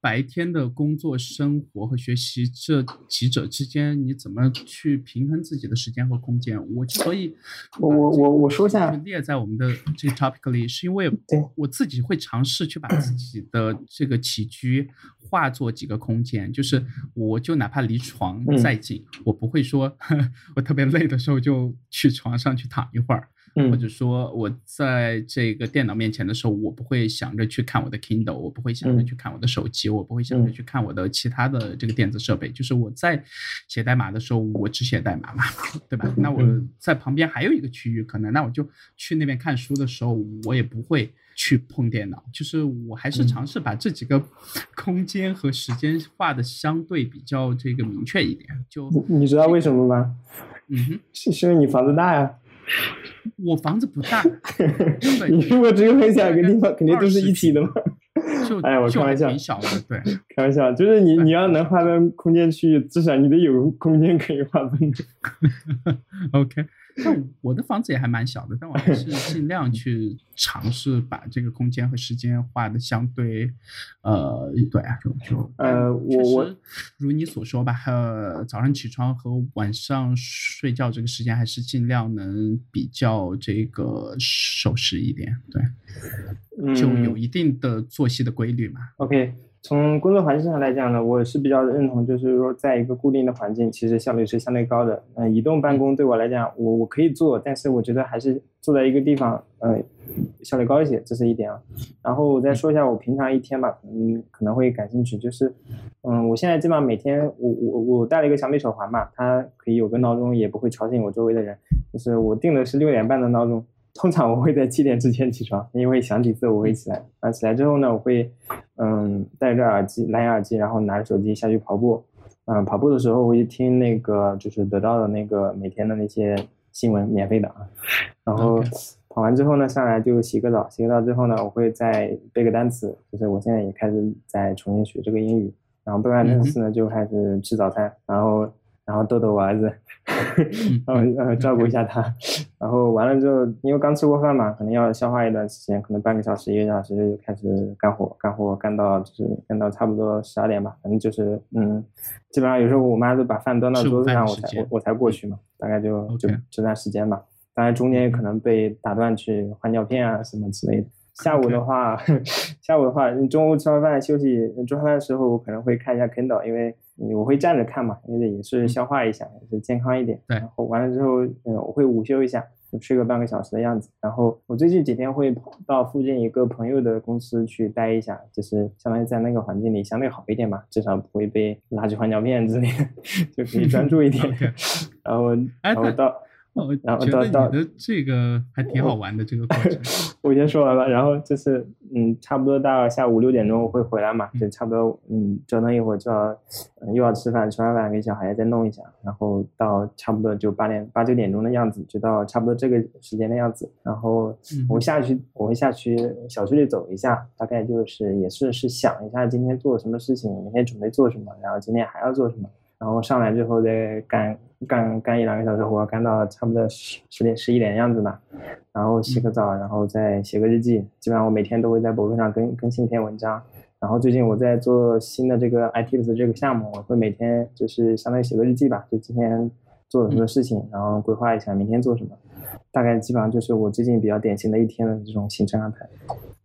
白天的工作、生活和学习这几者之间，你怎么去平衡自己的时间和空间？我之所以，我我我我说一下，列在我们的这个 topic 里，是因为我自己会尝试去把自己的这个起居化作几个空间，就是我就哪怕离床再近，我不会说 我特别累的时候就去床上去躺一会儿。或者说，我在这个电脑面前的时候，我不会想着去看我的 Kindle，我不会想着去看我的手机，我不会想着去看我的其他的这个电子设备。就是我在写代码的时候，我只写代码嘛，对吧？那我在旁边还有一个区域，可能那我就去那边看书的时候，我也不会去碰电脑。就是我还是尝试把这几个 空间和时间画的相对比较这个明确一点。就你知道为什么吗？嗯哼，是是因为你房子大呀。我房子不大，你如果只有很小一个地方，肯定都是一体的嘛。就哎，我开玩笑，挺小的，对，开玩笑，就是你你要能划分空间区域，至少你得有空间可以划分。OK。但我的房子也还蛮小的，但我还是 尽量去尝试把这个空间和时间画的相对，呃，对啊，就就呃，我我如你所说吧，呃，早上起床和晚上睡觉这个时间还是尽量能比较这个守时一点，对，就有一定的作息的规律嘛。OK。从工作环境上来讲呢，我是比较认同，就是说，在一个固定的环境，其实效率是相对高的。嗯，移动办公对我来讲，我我可以做，但是我觉得还是坐在一个地方，嗯，效率高一些，这是一点啊。然后我再说一下我平常一天吧，嗯，可能会感兴趣，就是，嗯，我现在基本上每天，我我我戴了一个小米手环嘛，它可以有个闹钟，也不会吵醒我周围的人，就是我定的是六点半的闹钟。通常我会在七点之前起床，因为响几次我会起来。啊，起来之后呢，我会嗯戴着耳机，蓝牙耳机，然后拿着手机下去跑步。嗯，跑步的时候我会听那个就是得到的那个每天的那些新闻，免费的啊。然后跑完之后呢，上来就洗个澡，洗个澡之后呢，我会再背个单词，就是我现在也开始在重新学这个英语。然后背完单词呢，就开始吃早餐，然后。然后逗逗我儿子，然后呃照顾一下他，然后完了之后，因为刚吃过饭嘛，可能要消化一段时间，可能半个小时一个小时就开始干活，干活干到就是干到差不多十二点吧，反正就是嗯，基本上有时候我妈都把饭端到桌子上，我才我我才过去嘛，大概就就这段时间吧，当然中间也可能被打断去换尿片啊什么之类的。下午的话，下午的话，你中午吃完饭休息，做饭的时候我可能会看一下 Kindle，因为。我会站着看嘛，因为也是消化一下，也是健康一点。对，然后完了之后，嗯，我会午休一下，就睡个半个小时的样子。然后我最近几天会跑到附近一个朋友的公司去待一下，就是相当于在那个环境里相对好一点嘛，至少不会被垃圾换尿片之类的，就可以专注一点。然后，然后到。然后到到的这个还挺好玩的这个过程，我先说完了。然后就是嗯，差不多到下午六点钟会回来嘛，就差不多嗯折腾一会儿就要又要吃饭，吃完饭给小孩再弄一下，然后到差不多就八点八九点钟的样子，就到差不多这个时间的样子。然后我下去我会下去小区里走一下，大概就是也是是想一下今天做什么事情，明天准备做什么，然后今天还要做什么。然后上来之后再干干干一两个小时活，干到差不多十十点十一点样子吧，然后洗个澡，然后再写个日记。基本上我每天都会在博客上更更新一篇文章。然后最近我在做新的这个 iTips 这个项目，我会每天就是相当于写个日记吧，就今天做了什么事情，然后规划一下明天做什么。大概基本上就是我最近比较典型的一天的这种行程安排。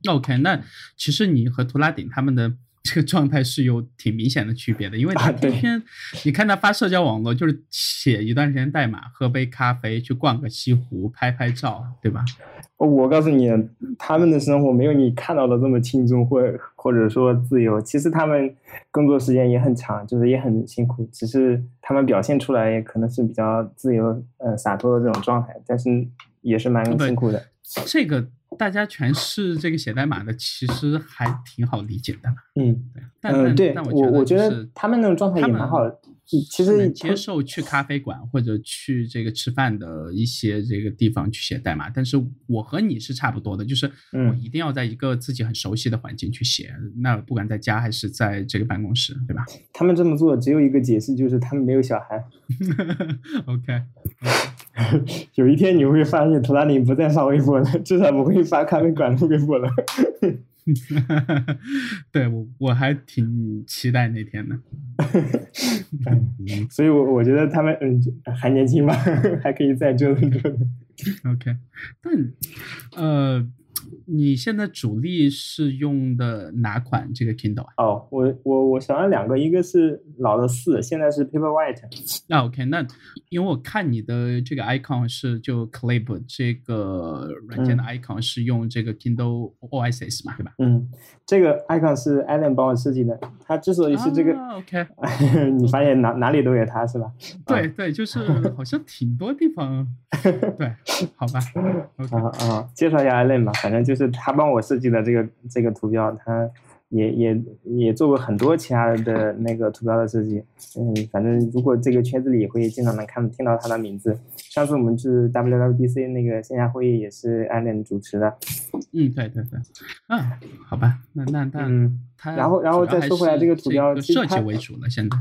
OK，那其实你和图拉顶他们的这个状态是有挺明显的区别的，因为他天天你看他发社交网络，就是写一段时间代码，喝杯咖啡，去逛个西湖，拍拍照，对吧？我告诉你，他们的生活没有你看到的这么轻松，或或者说自由。其实他们工作时间也很长，就是也很辛苦，只是他们表现出来可能是比较自由、嗯洒脱的这种状态，但是也是蛮辛苦的。这个大家全是这个写代码的，其实还挺好理解的。嗯，对嗯，对，我我觉得他们那种状态也蛮好的。其实接受去咖啡馆或者去这个吃饭的一些这个地方去写代码，但是我和你是差不多的，就是我一定要在一个自己很熟悉的环境去写，那不管在家还是在这个办公室，对吧？他们这么做只有一个解释，就是他们没有小孩。OK，有一天你会发现，图拉尼不再发微博了，至少不会发咖啡馆的微博了。对我我还挺期待那天的，所以，我我觉得他们嗯还年轻吧，还可以再折腾折腾。OK，但呃。你现在主力是用的哪款这个 Kindle 啊？哦，我我我想了两个，一个是老的四，现在是 Paperwhite。那 OK，那因为我看你的这个 icon 是就 Clip 这个软件的 icon 是用这个 Kindle OSS 嘛，对吧？嗯，这个 icon 是 Allen 帮我设计的。他之所以是这个，OK，你发现哪哪里都有他是吧？对对，就是好像挺多地方。对，好吧。啊啊，介绍一下 Allen 吧，反正就是他帮我设计的这个这个图标，他也也也做过很多其他的那个图标的设计。嗯，反正如果这个圈子里会经常能看听到他的名字。上次我们是 WWDC 那个线下会议也是 Allen 主持的。嗯，对对对。嗯，好吧，那那那他然后然后再说回来这个图标，设计为主了现在。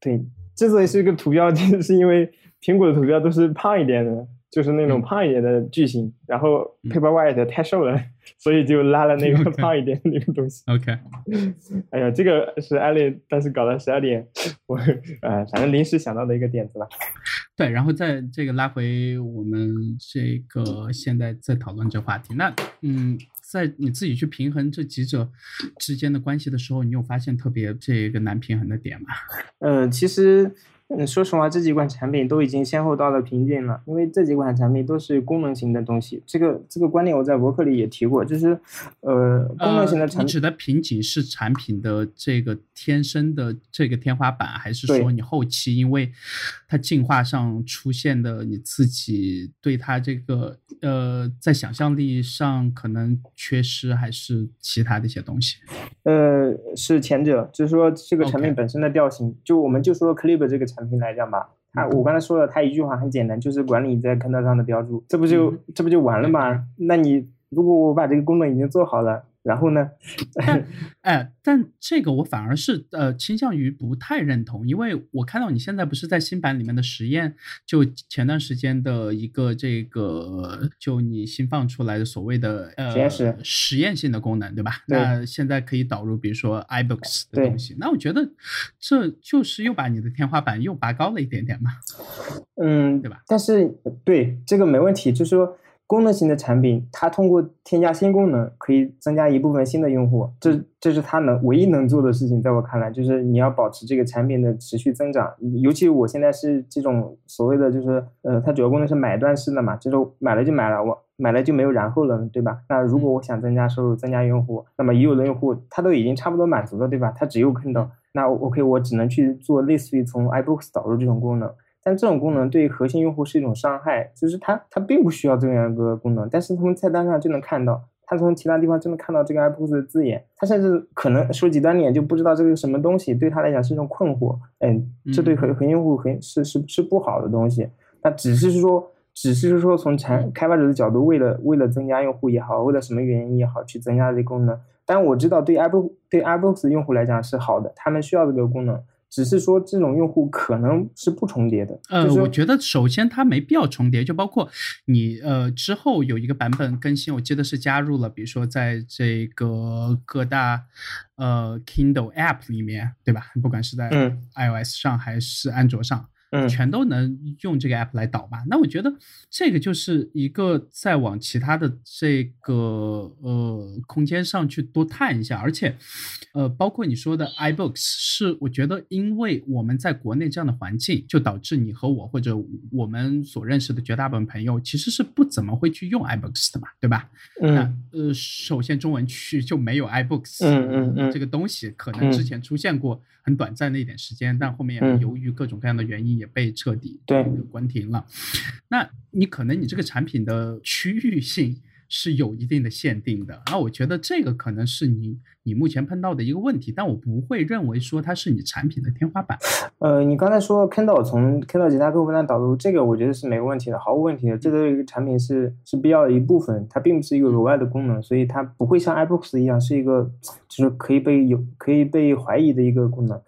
对，之所以是一个图标，就是因为。苹果的图标都是胖一点的，就是那种胖一点的巨型，然后 Paperwhite 太瘦了，所以就拉了那个 胖一点的那个东西。OK，哎呀，这个是艾丽当时搞到十二点，我呃，反正临时想到的一个点子吧。对，然后在这个拉回我们这个现在在讨论这话题，那嗯，在你自己去平衡这几者之间的关系的时候，你有发现特别这个难平衡的点吗？嗯，其实。嗯，说实话，这几款产品都已经先后到了瓶颈了，因为这几款产品都是功能型的东西。这个这个观点我在博客里也提过，就是呃，功能型的产品。你指的瓶颈是产品的这个天生的这个天花板，还是说你后期因为它进化上出现的你自己对它这个呃在想象力上可能缺失，还是其他的一些东西？呃，是前者，就是说这个产品本身的调性，就我们就说 Clip 这个。产品来讲吧，他我刚才说了，它一句话很简单，就是管理在 Kindle 上的标注，这不就这不就完了吗？那你如果我把这个功能已经做好了。然后呢？但哎，但这个我反而是呃倾向于不太认同，因为我看到你现在不是在新版里面的实验，就前段时间的一个这个，就你新放出来的所谓的呃实验室实验性的功能，对吧？那现在可以导入比如说 iBooks 的东西，那我觉得这就是又把你的天花板又拔高了一点点嘛。嗯，对吧？但是对这个没问题，就是说。功能型的产品，它通过添加新功能，可以增加一部分新的用户，这这是它能唯一能做的事情。在我看来，就是你要保持这个产品的持续增长。尤其我现在是这种所谓的，就是呃，它主要功能是买断式的嘛，就是买了就买了，我买了就没有然后了，对吧？那如果我想增加收入、增加用户，那么已有的用户他都已经差不多满足了，对吧？他只有看到，那 OK，我只能去做类似于从 iBooks 导入这种功能。但这种功能对核心用户是一种伤害，就是它它并不需要这样一个功能，但是从菜单上就能看到，他从其他地方就能看到这个 iBooks 的字眼，他甚至可能说极端点就不知道这个什么东西，对他来讲是一种困惑，嗯，这对核核心用户很是是是不好的东西。那只是说，只是说从产开发者的角度，为了为了增加用户也好，为了什么原因也好，去增加这功能。但我知道对 iBook 对 iBooks 用户来讲是好的，他们需要这个功能。只是说这种用户可能是不重叠的。呃，我觉得首先它没必要重叠，就包括你呃之后有一个版本更新，我记得是加入了，比如说在这个各大呃 Kindle App 里面，对吧？不管是在 iOS 上还是安卓上。嗯，全都能用这个 app 来导吧？那我觉得这个就是一个再往其他的这个呃空间上去多探一下，而且呃，包括你说的 iBooks，是我觉得因为我们在国内这样的环境，就导致你和我或者我们所认识的绝大部分朋友其实是不怎么会去用 iBooks 的嘛，对吧？嗯，呃，首先中文区就没有 iBooks，嗯嗯嗯，这个东西可能之前出现过很短暂的一点时间，但后面由于各种各样的原因也。被彻底对关停了，那你可能你这个产品的区域性是有一定的限定的，那，我觉得这个可能是你你目前碰到的一个问题，但我不会认为说它是你产品的天花板。呃，你刚才说 Kindle 从 Kindle 其他客户端导入，这个我觉得是没有问题的，毫无问题的，这个产品是是必要的一部分，它并不是一个额外的功能，所以它不会像 iBooks 一样是一个就是可以被有可以被怀疑的一个功能，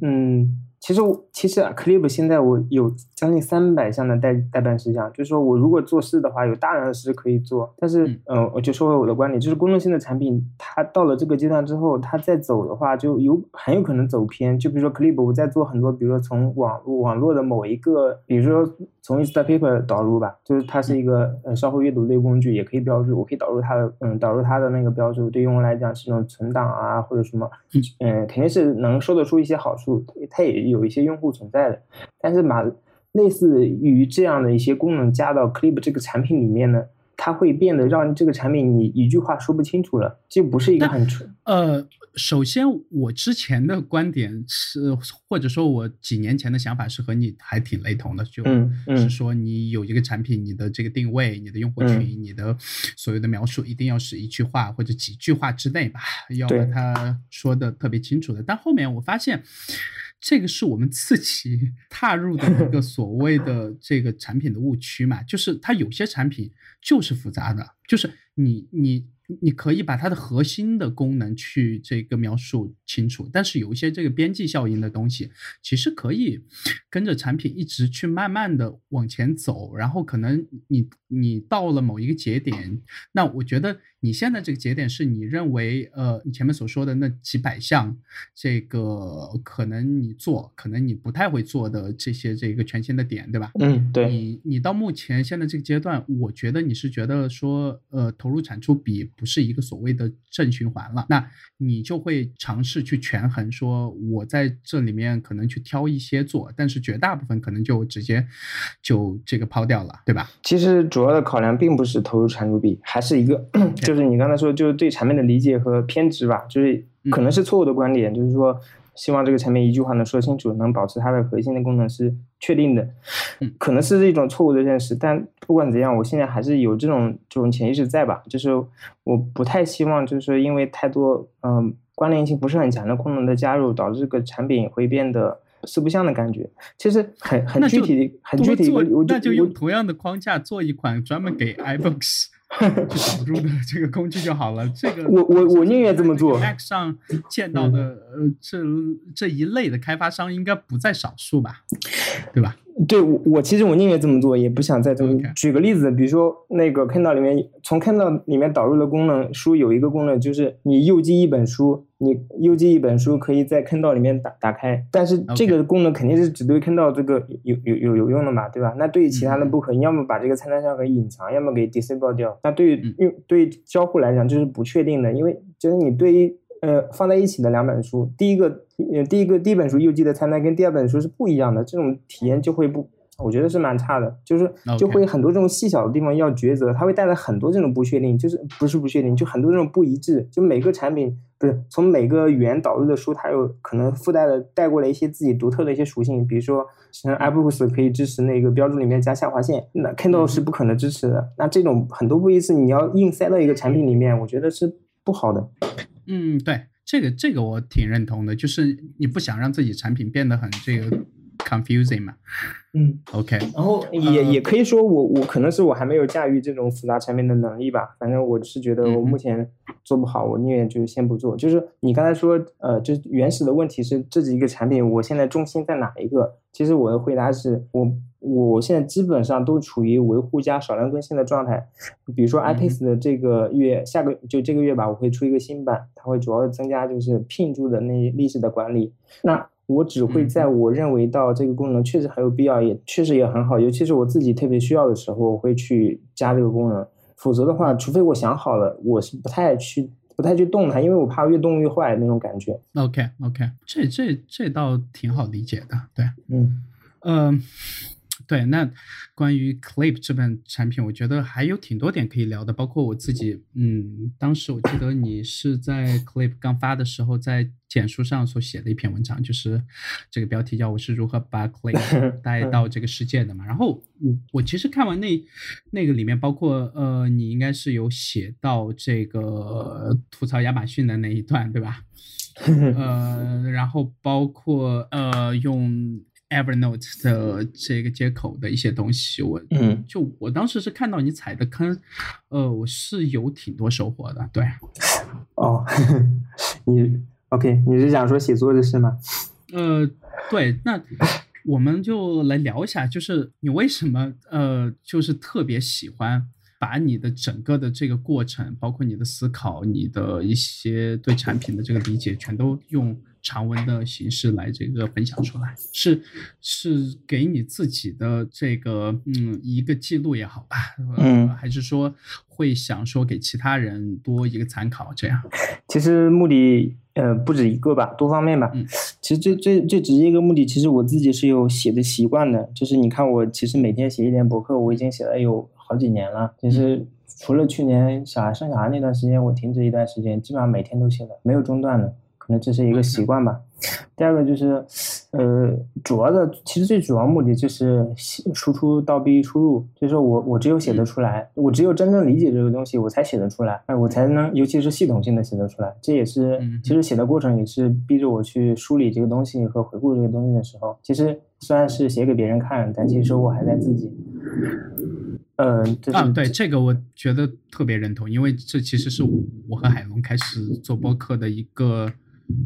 嗯。其实，其实 Clip 现在我有将近三百项的代代办事项，就是说我如果做事的话，有大量的事可以做。但是，嗯，我就说回我的观点，就是功能性的产品，它到了这个阶段之后，它再走的话，就有很有可能走偏。就比如说 Clip，我在做很多，比如说从网网络的某一个，比如说从 Instapaper 导入吧，就是它是一个呃稍后阅读类工具，也可以标注，我可以导入它的，嗯，导入它的那个标注，对用户来讲是一种存档啊或者什么，嗯，肯定是能收得出一些好处，它也。有一些用户存在的，但是把类似于这样的一些功能加到 Clip 这个产品里面呢，它会变得让这个产品你一句话说不清楚了，这不是一个很纯。呃，首先我之前的观点是，或者说我几年前的想法是和你还挺雷同的，就是说你有一个产品，你的这个定位、你的用户群、你的所有的描述，一定要是一句话或者几句话之内吧，要把它说的特别清楚的。但后面我发现。这个是我们自己 踏入的一个 所谓的这个产品的误区嘛，就是它有些产品就是复杂的，就是你你。你可以把它的核心的功能去这个描述清楚，但是有一些这个边际效应的东西，其实可以跟着产品一直去慢慢的往前走，然后可能你你到了某一个节点，那我觉得你现在这个节点是你认为呃你前面所说的那几百项这个可能你做，可能你不太会做的这些这个全新的点，对吧？嗯，对。你你到目前现在这个阶段，我觉得你是觉得说呃投入产出比。不是一个所谓的正循环了，那你就会尝试去权衡，说我在这里面可能去挑一些做，但是绝大部分可能就直接就这个抛掉了，对吧？其实主要的考量并不是投入产出比，还是一个，就是你刚才说，就是对产品的理解和偏执吧，就是可能是错误的观点，就是说。希望这个产品一句话能说清楚，能保持它的核心的功能是确定的，可能是一种错误的认识。但不管怎样，我现在还是有这种这种潜意识在吧，就是我不太希望，就是因为太多嗯关联性不是很强的功能的加入，导致这个产品会变得四不像的感觉。其实很很具体、很具体，那就用同样的框架做一款专门给 iBooks。去导入的 这个工具就好了。这个我我我宁愿这么做。Mac 上见到的呃这这一类的开发商应该不在少数吧，对吧？对，我我其实我宁愿这么做，也不想再这么。举个例子，比如说那个 Kindle 里面，从 Kindle 里面导入的功能书有一个功能，就是你右击一本书，你邮寄一本书可以在 Kindle 里面打打开，但是这个功能肯定是只对 Kindle 这个有有有有用的嘛，对吧？那对于其他的不可，要么把这个菜单项给隐藏，要么给 disable 掉。那对于用对交互来讲就是不确定的，因为就是你对于呃放在一起的两本书，第一个。呃，第一个第一本书邮寄的菜单跟第二本书是不一样的，这种体验就会不，我觉得是蛮差的，就是就会很多这种细小的地方要抉择，它会带来很多这种不确定，就是不是不确定，就很多这种不一致，就每个产品不是从每个语言导入的书，它有可能附带的带过来一些自己独特的一些属性，比如说像 iBooks 可以支持那个标注里面加下划线，那 Kindle 是不可能支持的，那这种很多不一致，你要硬塞到一个产品里面，我觉得是不好的。嗯，对。这个这个我挺认同的，就是你不想让自己产品变得很这个 confusing 嘛。嗯，OK，然后也也可以说我我可能是我还没有驾驭这种复杂产品的能力吧，反正我是觉得我目前做不好，我宁愿就先不做。就是你刚才说，呃，就是原始的问题是这几个产品，我现在重心在哪一个？其实我的回答是我我现在基本上都处于维护加少量更新的状态。比如说 iPace 的这个月下个就这个月吧，我会出一个新版，它会主要增加就是聘注的那历史的管理。那我只会在我认为到这个功能确实很有必要，也确实也很好，尤其是我自己特别需要的时候，我会去加这个功能。否则的话，除非我想好了，我是不太去不太去动它，因为我怕越动越坏那种感觉。OK OK，这这这倒挺好理解的，对，嗯嗯。对，那关于 Clip 这本产品，我觉得还有挺多点可以聊的，包括我自己，嗯，当时我记得你是在 Clip 刚发的时候，在简书上所写的一篇文章，就是这个标题叫“我是如何把 Clip 带到这个世界的”嘛。然后我我其实看完那那个里面，包括呃，你应该是有写到这个吐槽亚马逊的那一段，对吧？呃，然后包括呃用。Evernote 的这个接口的一些东西，我嗯，就我当时是看到你踩的坑，呃，我是有挺多收获的。对，哦，你 OK，你是想说写作的事吗？呃，对，那我们就来聊一下，就是你为什么呃，就是特别喜欢把你的整个的这个过程，包括你的思考，你的一些对产品的这个理解，全都用。长文的形式来这个分享出来，是是给你自己的这个嗯一个记录也好吧，嗯，还是说会想说给其他人多一个参考这样？其实目的呃不止一个吧，多方面吧。嗯，其实最最最直接一个目的，其实我自己是有写的习惯的，就是你看我其实每天写一点博客，我已经写了有好几年了。其实除了去年小孩生小孩那段时间，我停止一段时间，基本上每天都写的，没有中断的。那这是一个习惯吧。第二个就是，呃，主要的其实最主要目的就是输出倒逼输入，就是我我只有写得出来，我只有真正理解这个东西，我才写得出来，哎，我才能，尤其是系统性的写得出来。这也是其实写的过程也是逼着我去梳理这个东西和回顾这个东西的时候，其实虽然是写给别人看，但其实收获还在自己。嗯，啊，对这个我觉得特别认同，因为这其实是我和海龙开始做播客的一个。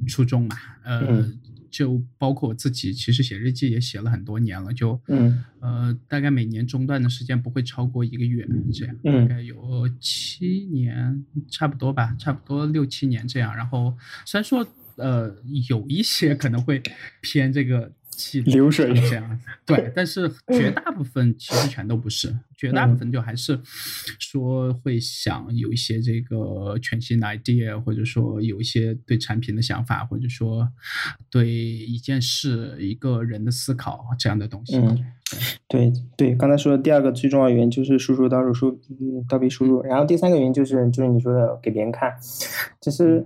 初衷嘛，呃，就包括我自己，其实写日记也写了很多年了，就，嗯，呃，大概每年中断的时间不会超过一个月，这样，大概有七年，差不多吧，差不多六七年这样。然后虽然说，呃，有一些可能会偏这个。流水这样，对，但是绝大部分其实全都不是，绝大部分就还是说会想有一些这个全新的 idea，或者说有一些对产品的想法，或者说对一件事、一个人的思考这样的东西。嗯，对。对，刚才说的第二个最重要原因就是输出倒入输倒逼输入，然后第三个原因就是就是你说的给别人看，其实。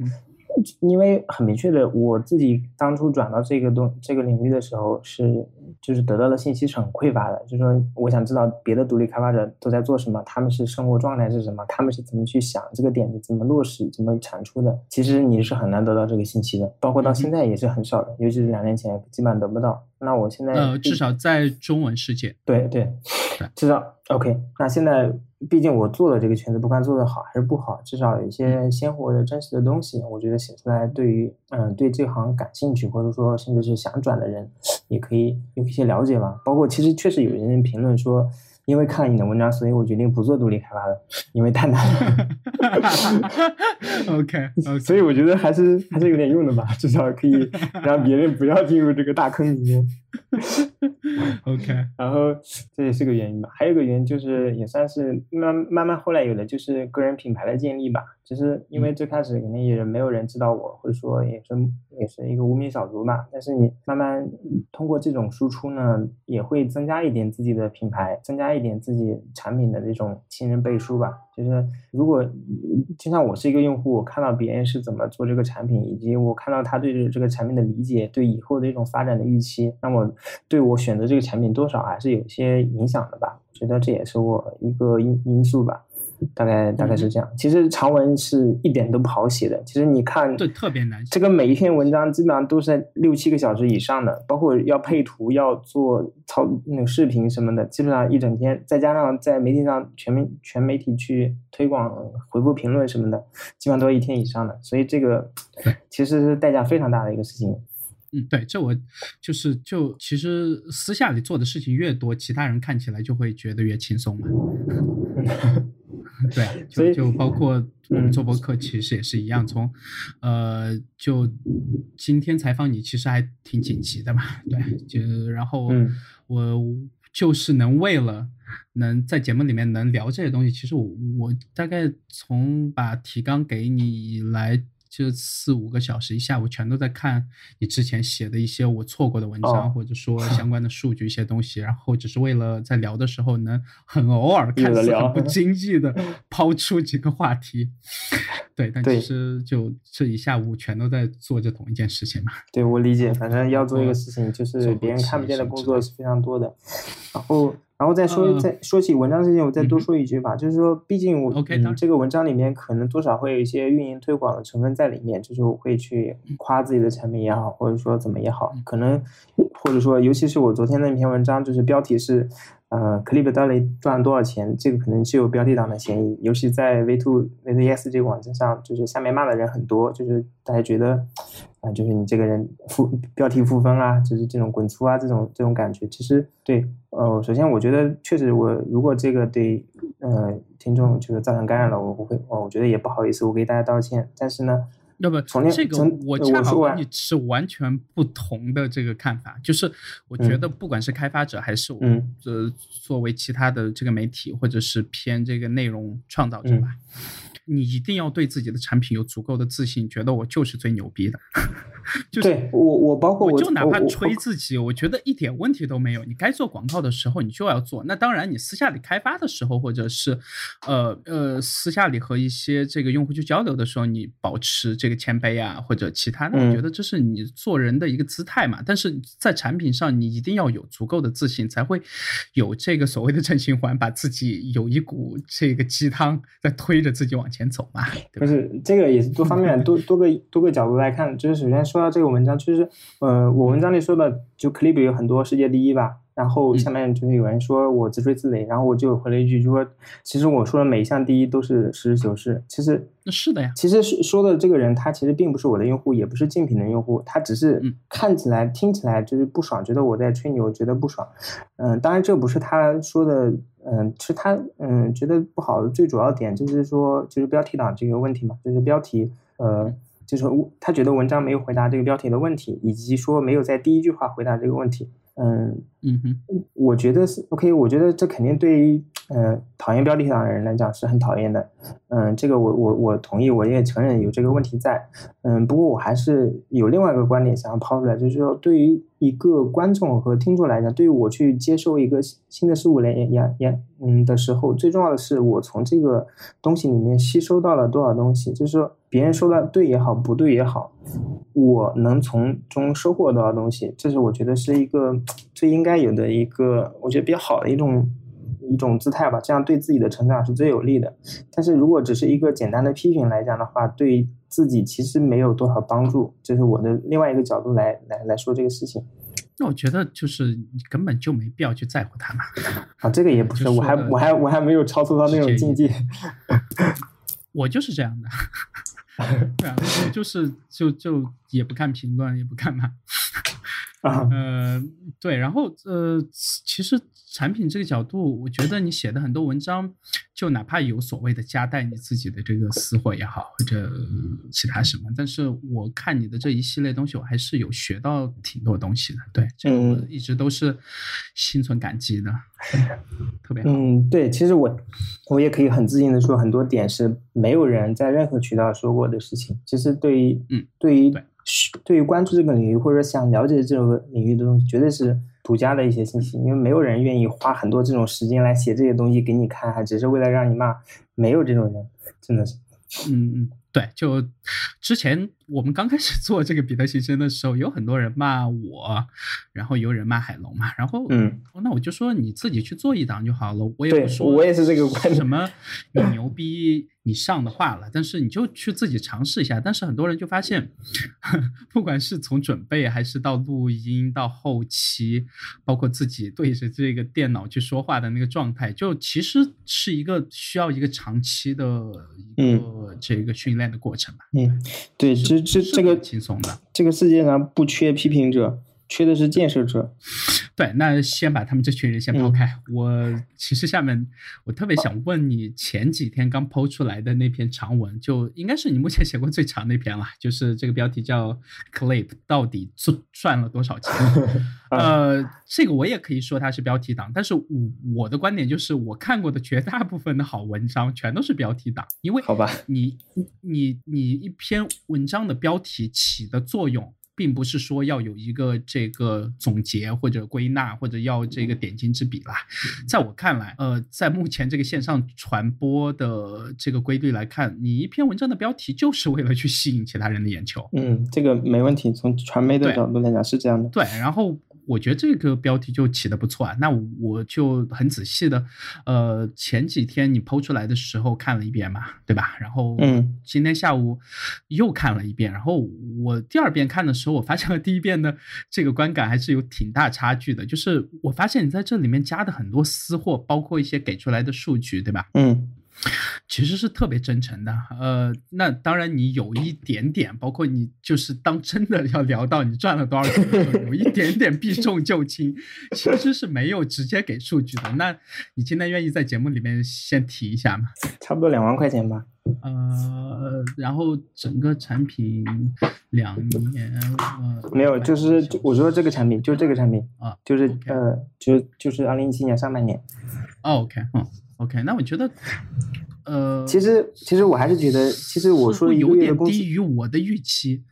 因为很明确的，我自己当初转到这个东这个领域的时候，是就是得到的信息是很匮乏的。就是说，我想知道别的独立开发者都在做什么，他们是生活状态是什么，他们是怎么去想这个点子，怎么落实，怎么产出的。其实你是很难得到这个信息的，包括到现在也是很少的，尤其是两年前基本上得不到。那我现在呃，至少在中文世界，对对，至少 OK。那现在。毕竟我做了这个圈子，不管做的好还是不好，至少有一些鲜活的真实的东西，我觉得写出来，对于嗯对这行感兴趣，或者说甚至是想转的人，也可以有一些了解吧。包括其实确实有人评论说。因为看了你的文章，所以我决定不做独立开发了，因为太难了。OK，所以我觉得还是还是有点用的吧，至少可以让别人不要进入这个大坑里面。OK，然后这也是个原因吧，还有一个原因就是也算是慢慢慢后来有的就是个人品牌的建立吧。其实因为最开始肯定也没有人知道我，或者说也是也是一个无名小卒嘛。但是你慢慢通过这种输出呢，也会增加一点自己的品牌，增加一点自己产品的这种信任背书吧。就是如果就像我是一个用户，我看到别人是怎么做这个产品，以及我看到他对这个产品的理解，对以后的一种发展的预期，那么对我选择这个产品多少还是有些影响的吧。觉得这也是我一个因因素吧。大概大概是这样。其实长文是一点都不好写的。其实你看，对，特别难。这个每一篇文章基本上都是六七个小时以上的，包括要配图、要做操那个视频什么的，基本上一整天，再加上在媒体上全媒全媒体去推广、回复评论什么的，基本上都是一天以上的。所以这个其实是代价非常大的一个事情。嗯，对，这我就是就其实私下里做的事情越多，其他人看起来就会觉得越轻松嘛。对，就就包括我们做博客，其实也是一样。从呃，就今天采访你，其实还挺紧急的嘛。对，就然后我就是能为了能在节目里面能聊这些东西，其实我我大概从把提纲给你以来。就四五个小时，一下午全都在看你之前写的一些我错过的文章，或者说 相关的数据一些东西，然后只是为了在聊的时候能很偶尔看似很不经意的 抛出几个话题。对，但其实就这一下午全都在做这同一件事情嘛。对，我理解，反正要做一个事情，就是别人看不见的工作是非常多的，然后。然后再说，再说起文章这件，我再多说一句吧，就是说，毕竟我这个文章里面可能多少会有一些运营推广的成分在里面，就是我会去夸自己的产品也好，或者说怎么也好，可能或者说，尤其是我昨天那篇文章，就是标题是。呃，Clip 到底赚了多少钱？这个可能具有标题党的嫌疑，尤其在 V Two V Two S 这个网站上，就是下面骂的人很多，就是大家觉得啊，就是你这个人负标题负分啊，就是这种滚粗啊，这种这种感觉。其实对，呃，首先我觉得确实，我如果这个对呃听众就是造成干扰了，我不会，我觉得也不好意思，我给大家道歉。但是呢。要不，这个我恰好跟你是完全不同的这个看法，就是我觉得不管是开发者还是我，呃，作为其他的这个媒体或者是偏这个内容创造者吧。你一定要对自己的产品有足够的自信，觉得我就是最牛逼的。就对我，我包括我就哪怕吹自己，我觉得一点问题都没有。你该做广告的时候，你就要做。那当然，你私下里开发的时候，或者是呃呃私下里和一些这个用户去交流的时候，你保持这个谦卑啊，或者其他的，我觉得这是你做人的一个姿态嘛。但是在产品上，你一定要有足够的自信，才会有这个所谓的 正循环，把自己有一股这个鸡汤在推着自己往前。先走嘛，不是这个也是多方面多多个多个角度来看，就是首先说到这个文章，其实呃，我文章里说的就 Clip 有很多世界第一吧。然后下面就是有人说我自吹自擂，然后我就回了一句，就说其实我说的每一项第一都是实事求是。其实那是的呀。其实说的这个人他其实并不是我的用户，也不是竞品的用户，他只是看起来听起来就是不爽，觉得我在吹牛，觉得不爽。嗯，当然这不是他说的，嗯，是他嗯觉得不好的最主要点就是说就是标题党这个问题嘛，就是标题呃就是他觉得文章没有回答这个标题的问题，以及说没有在第一句话回答这个问题。嗯嗯哼，我觉得是 OK，我觉得这肯定对于呃讨厌标题党的人来讲是很讨厌的。嗯，这个我我我同意，我也承认有这个问题在。嗯，不过我还是有另外一个观点想要抛出来，就是说对于一个观众和听众来讲，对于我去接受一个新的事物来也也嗯的时候，最重要的是我从这个东西里面吸收到了多少东西，就是说。别人说的对也好，不对也好，我能从中收获到的东西，这是我觉得是一个最应该有的一个，我觉得比较好的一种一种姿态吧。这样对自己的成长是最有利的。但是如果只是一个简单的批评来讲的话，对自己其实没有多少帮助。这是我的另外一个角度来来来说这个事情。那我觉得就是你根本就没必要去在乎他嘛。啊，这个也不是，我还我还我还没有超脱到那种境界。我就是这样的。对啊，就是就就也不看评论，也不看嘛。啊，呃，对，然后呃，其实产品这个角度，我觉得你写的很多文章，就哪怕有所谓的夹带你自己的这个私货也好，或者其他什么，但是我看你的这一系列东西，我还是有学到挺多东西的。对，这个一直都是心存感激的，特别好。嗯，对，其实我我也可以很自信的说，很多点是没有人在任何渠道说过的事情。其实对于嗯，对于。对于关注这个领域或者想了解这个领域的东西，绝对是独家的一些信息，因为没有人愿意花很多这种时间来写这些东西给你看，还只是为了让你骂，没有这种人，真的是。嗯嗯，对，就之前我们刚开始做这个彼得先生的时候，有很多人骂我，然后有人骂海龙嘛，然后嗯，那我就说你自己去做一档就好了，我也不说我也是这个观点什么你牛逼你上的话了，但是你就去自己尝试一下。但是很多人就发现，不管是从准备还是到录音到后期，包括自己对着这个电脑去说话的那个状态，就其实是一个需要一个长期的一个这个训练的过程吧。嗯，对，这这这个很轻松的。这个世界上不缺批评者，缺的是建设者。对，那先把他们这群人先抛开。我其实下面我特别想问你，前几天刚抛出来的那篇长文，就应该是你目前写过最长的一篇了，就是这个标题叫 “Clip 到底赚赚了多少钱。” 呃，这个我也可以说它是标题党，但是我我的观点就是，我看过的绝大部分的好文章全都是标题党，因为好吧，你你你一篇文章的标题起的作用。并不是说要有一个这个总结或者归纳，或者要这个点睛之笔啦。在我看来，呃，在目前这个线上传播的这个规律来看，你一篇文章的标题就是为了去吸引其他人的眼球。嗯，这个没问题。从传媒的角度来讲是这样的。对，然后我觉得这个标题就起的不错啊。那我就很仔细的，呃，前几天你抛出来的时候看了一遍嘛，对吧？然后，嗯，今天下午又看了一遍。然后我第二遍看的时候，我发现了第一遍的这个观感还是有挺大差距的。就是我发现你在这里面加的很多私货，包括一些给出来的数据，对吧？嗯其实是特别真诚的，呃，那当然你有一点点，包括你就是当真的要聊到你赚了多少钱的时候，有一点点避重就轻，其实是没有直接给数据的。那你今天愿意在节目里面先提一下吗？差不多两万块钱吧。呃，然后整个产品两年，呃，没有，就是就我说这个产品，就这个产品啊，就是呃，就就是二零一七年上半年。哦，OK，嗯，OK，那我觉得，呃，其实其实我还是觉得，其实我说的一个月低于我的预期，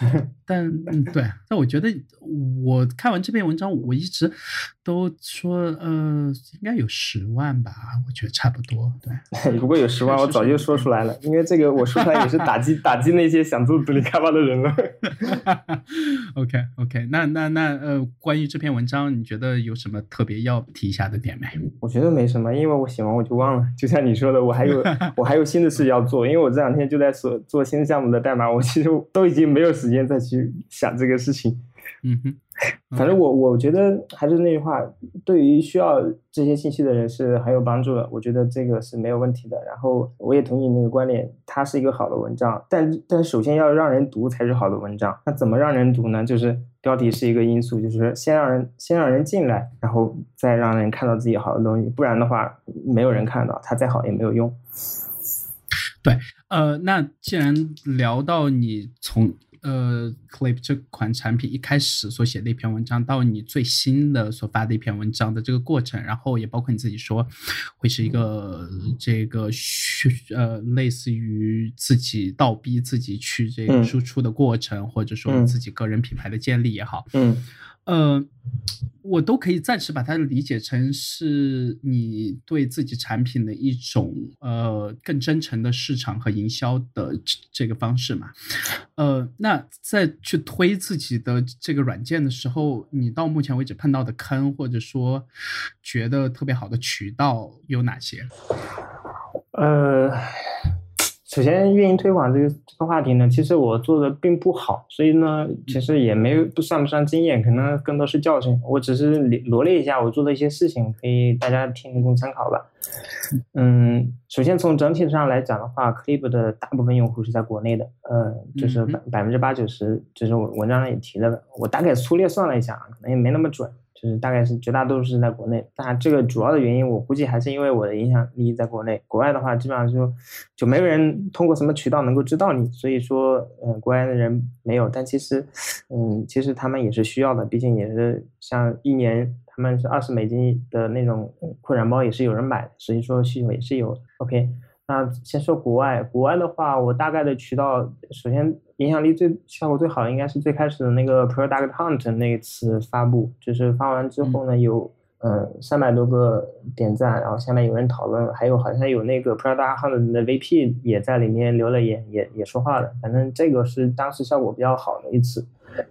但 嗯，对，但我觉得我看完这篇文章，我一直都说，呃，应该有十万吧，我觉得差不多，对，如果有十万，我早就说出来了，因为这个我说出来也是打击打击那些想做独立开发的人了。OK OK，那那那呃，关于这篇文章，你觉得有什么特别要提一下的点没？我觉得没什么，因为我写完我就忘了。就像你说的，我还有我还有新的事要做，因为我这两天就在做做新项目的代码，我其实都已经没有时间再去想这个事情。嗯哼，反正我我觉得还是那句话，对于需要这些信息的人是很有帮助的，我觉得这个是没有问题的。然后我也同意那个观点，它是一个好的文章，但但首先要让人读才是好的文章。那怎么让人读呢？就是标题是一个因素，就是先让人先让人进来，然后再让人看到自己好的东西，不然的话没有人看到，它再好也没有用。对，呃，那既然聊到你从呃 Clip 这款产品一开始所写的一篇文章，到你最新的所发的一篇文章的这个过程，然后也包括你自己说会是一个这个虚呃类似于自己倒逼自己去这个嗯。输出的过程，或者说嗯。自己个人品牌的建立也好，嗯呃，我都可以暂时把它理解成是你对自己产品的一种呃更真诚的市场和营销的这个方式嘛。呃，那在去推自己的这个软件的时候，你到目前为止碰到的坑，或者说觉得特别好的渠道有哪些？呃，首先运营推广这个这个话题呢，其实我做的并不好，所以呢，其实也没有不算不上经验，可能更多是教训。我只是罗罗列一下我做的一些事情，可以大家听供参考吧。嗯，首先从整体上来讲的话，Clip 的大部分用户是在国内的，呃，就是百百分之八九十，就是我文章上也提了的。我大概粗略算了一下，可能也没那么准，就是大概是绝大多数是在国内。当然，这个主要的原因我估计还是因为我的影响力在国内，国外的话基本上就就没有人通过什么渠道能够知道你，所以说，呃，国外的人没有。但其实，嗯，其实他们也是需要的，毕竟也是像一年。他们是二十美金的那种扩展包，也是有人买的，所以说需求也是有。OK，那先说国外，国外的话，我大概的渠道，首先影响力最效果最好应该是最开始的那个 Product Hunt 那一次发布，就是发完之后呢，有嗯，三百多个点赞，然后下面有人讨论，还有好像有那个 Product Hunt 的 VP 也在里面留了言，也也说话了。反正这个是当时效果比较好的一次。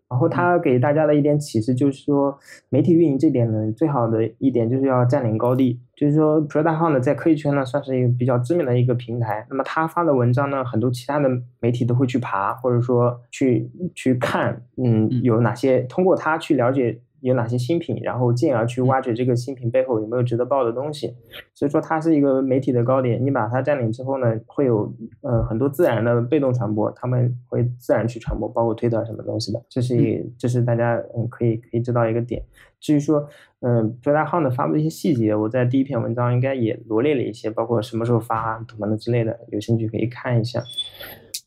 然后他给大家的一点启示就是说，媒体运营这点呢，最好的一点就是要占领高地。就是说，Prada Hunt 在科技圈呢，算是一个比较知名的一个平台。那么他发的文章呢，很多其他的媒体都会去爬，或者说去去看，嗯，有哪些通过他去了解。有哪些新品，然后进而去挖掘这个新品背后有没有值得报的东西。所以说它是一个媒体的高点，你把它占领之后呢，会有呃很多自然的被动传播，他们会自然去传播，包括推特什么东西的。这是一，这是大家嗯可以可以知道一个点。至于说嗯 p r a Hunt 发布的一些细节，我在第一篇文章应该也罗列了一些，包括什么时候发什么的之类的，有兴趣可以看一下。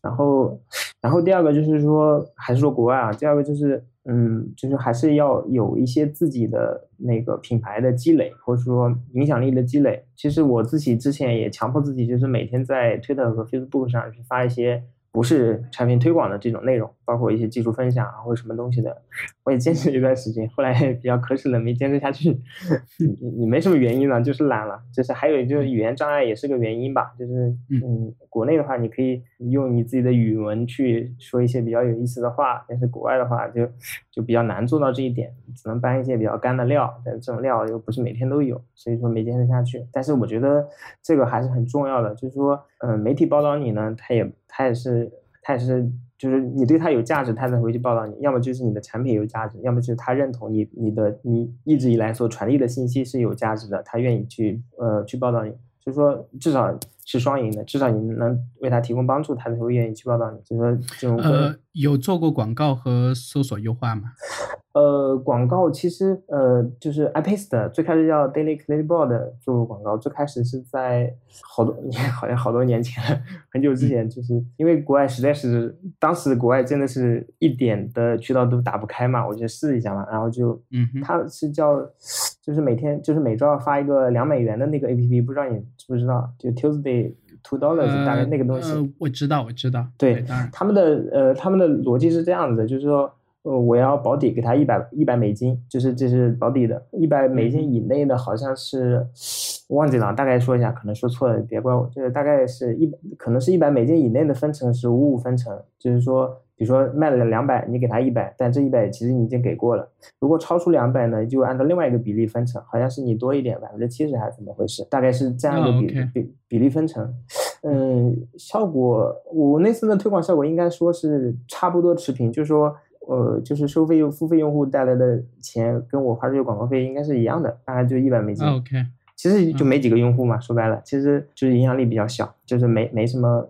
然后，然后第二个就是说，还是说国外啊，第二个就是。嗯，就是还是要有一些自己的那个品牌的积累，或者说影响力的积累。其实我自己之前也强迫自己，就是每天在 Twitter 和 Facebook 上去发一些。不是产品推广的这种内容，包括一些技术分享啊或者什么东西的，我也坚持一段时间，后来比较可耻了，没坚持下去。你你没什么原因了，就是懒了，就是还有就是语言障碍也是个原因吧，就是嗯，国内的话你可以用你自己的语文去说一些比较有意思的话，但是国外的话就就比较难做到这一点，只能搬一些比较干的料，但这种料又不是每天都有，所以说没坚持下去。但是我觉得这个还是很重要的，就是说，嗯，媒体报道你呢，他也。他也是，他也是，就是你对他有价值，他才会去报道你；要么就是你的产品有价值，要么就是他认同你，你的你一直以来所传递的信息是有价值的，他愿意去呃去报道你。就是说，至少是双赢的，至少你能为他提供帮助，他才会愿意去报道你。就是说，这种呃，有做过广告和搜索优化吗？呃，广告其实呃，就是 iPaste 最开始叫 Daily Clipboard 做过广告，最开始是在好多年，好像好多年前，很久之前，就是因为国外实在是当时国外真的是一点的渠道都打不开嘛，我就试一下嘛，然后就，嗯，它是叫，就是每天就是每周要发一个两美元的那个 APP，不知道你知不知道？就 Tuesday Two Dollars 大概那个东西，我知道，我知道，对，当然，他们的呃他们的逻辑是这样子的，就是说。呃，我要保底给他一百一百美金，就是这是保底的，一百美金以内的，好像是忘记了，大概说一下，可能说错了，别怪我。就是大概是一可能是一百美金以内的分成是五五分成，就是说，比如说卖了两百，你给他一百，但这一百其实你已经给过了。如果超出两百呢，就按照另外一个比例分成，好像是你多一点，百分之七十还是怎么回事？大概是这样一个比比比例分成。嗯，效果我那次的推广效果应该说是差不多持平，就是说。呃，就是收费用付费用户带来的钱跟我花这个广告费应该是一样的，大概就一百美金。OK，其实就没几个用户嘛，说白了，其实就是影响力比较小，就是没没什么。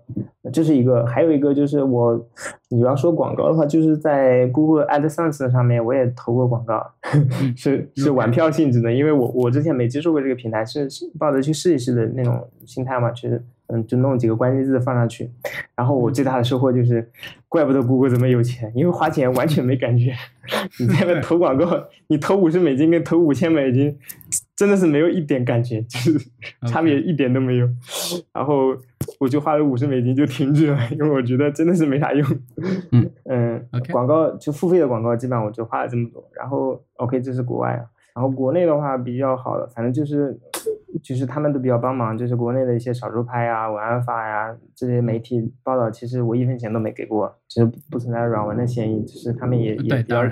这是一个，还有一个就是我，你要说广告的话，就是在 Google AdSense 上面我也投过广告，是是玩票性质的，因为我我之前没接触过这个平台，是抱着去试一试的那种心态嘛，其实。嗯，就弄几个关键字放上去，然后我最大的收获就是，怪不得谷歌这么有钱，因为花钱完全没感觉。你在那投广告，你投五十美金跟投五千美金，真的是没有一点感觉，就是差别一点都没有。然后我就花了五十美金就停止了，因为我觉得真的是没啥用。嗯嗯，广告就付费的广告，基本上我就花了这么多。然后 OK，这是国外啊。然后国内的话比较好的，反正就是。其实他们都比较帮忙，就是国内的一些少数派呀、文案法呀这些媒体报道，其实我一分钱都没给过，其实不存在软文的嫌疑。就是他们也也比较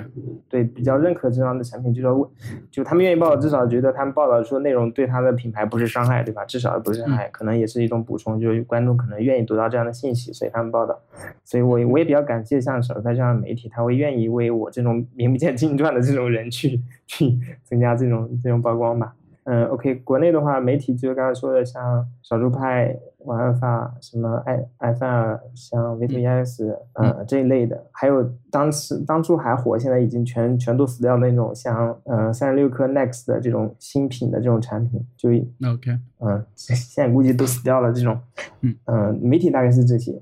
对比较认可这样的产品，就说就他们愿意报道，至少觉得他们报道说内容对他的品牌不是伤害，对吧？至少不是伤害，可能也是一种补充，就是观众可能愿意读到这样的信息，所以他们报道。所以我我也比较感谢像少数派这样的媒体，他会愿意为我这种名不见经传的这种人去去增加这种这种曝光吧。嗯，OK，国内的话，媒体就是刚才说的，像少数派、玩案法、什么艾艾范尔、像 V T S，嗯，这一类的，还有当时当初还火，现在已经全全都死掉的那种，像嗯三十六氪 Next 的这种新品的这种产品，就 OK，嗯，现在估计都死掉了这种，嗯。嗯，媒体大概是这些，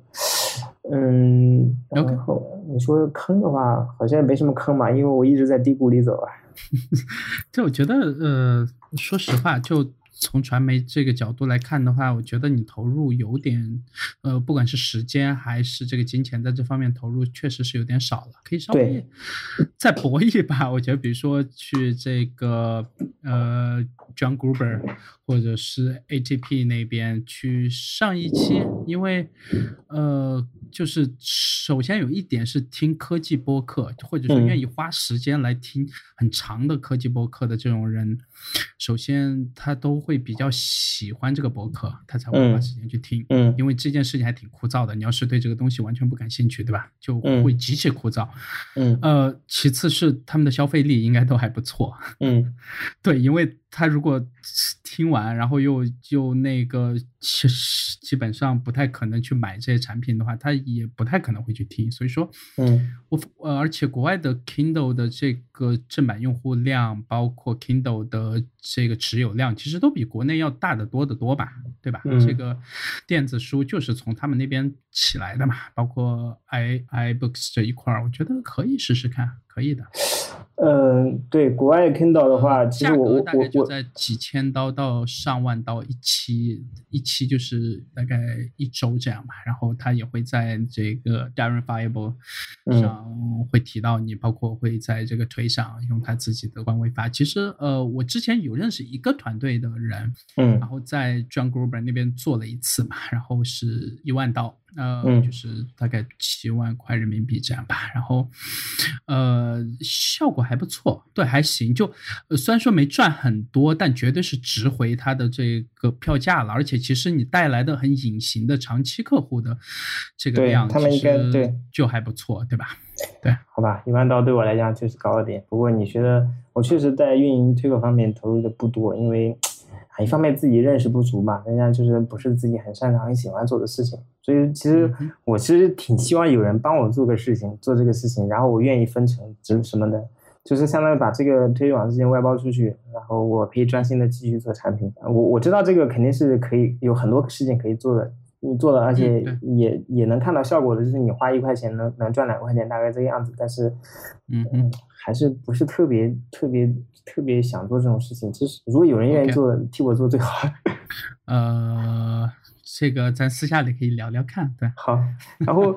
嗯，然后你说坑的话，好像也没什么坑吧，因为我一直在低谷里走啊。就我觉得，呃，说实话，就从传媒这个角度来看的话，我觉得你投入有点，呃，不管是时间还是这个金钱在这方面投入，确实是有点少了，可以稍微再搏一把。我觉得，比如说去这个呃，John Gruber 或者是 ATP 那边去上一期，因为呃，就是首先有一点是听科技播客，或者说愿意花时间来听很长的科技播客的这种人，首先他都会比较喜欢这个博客，他才会花时间去听。嗯，因为这件事情还挺枯燥的。你要是对这个东西完全不感兴趣，对吧？就会极其枯燥。嗯，呃，其次是他们的消费力应该都还不错。嗯，对，因为他如果听完，然后又就那个，其实基本上不太可能去买这些产品的话，他也不太可能会去听。所以说，嗯，我呃，而且国外的 Kindle 的这个正版用户量，包括 Kindle 的这个持有量，其实都比国内要大得多得多吧，对吧？这个电子书就是从他们那边起来的嘛，包括 i iBooks 这一块儿，我觉得可以试试看，可以的。嗯，对，国外 Kindle 的话，其实我我大概就在几千刀到上万刀一期，一期就是大概一周这样吧。然后他也会在这个 Darren Fireball 上会提到你，包括会在这个推上用他自己的官微发。其实呃，我之前有认识一个团队的人，嗯，然后在 John Gruber 那边做了一次嘛，然后是一万刀。呃，就是大概七万块人民币这样吧，然后，呃，效果还不错，对，还行。就虽然说没赚很多，但绝对是值回它的这个票价了。而且，其实你带来的很隐形的长期客户的这个量，他们应该对就还不错，对吧？对，好吧，一万刀对我来讲就是高了点。不过你觉得，我确实在运营推广方面投入的不多，因为。一方面自己认识不足嘛，人家就是不是自己很擅长、很喜欢做的事情，所以其实我其实挺希望有人帮我做个事情，做这个事情，然后我愿意分成什什么的，就是相当于把这个推广事情外包出去，然后我可以专心的继续做产品。我我知道这个肯定是可以有很多事情可以做的，你做了而且也也能看到效果的，就是你花一块钱能能赚两块钱，大概这个样子。但是，嗯嗯，还是不是特别特别。特别想做这种事情，就是如果有人愿意做，替我做最好。呃，这个咱私下里可以聊聊看，对。好，然后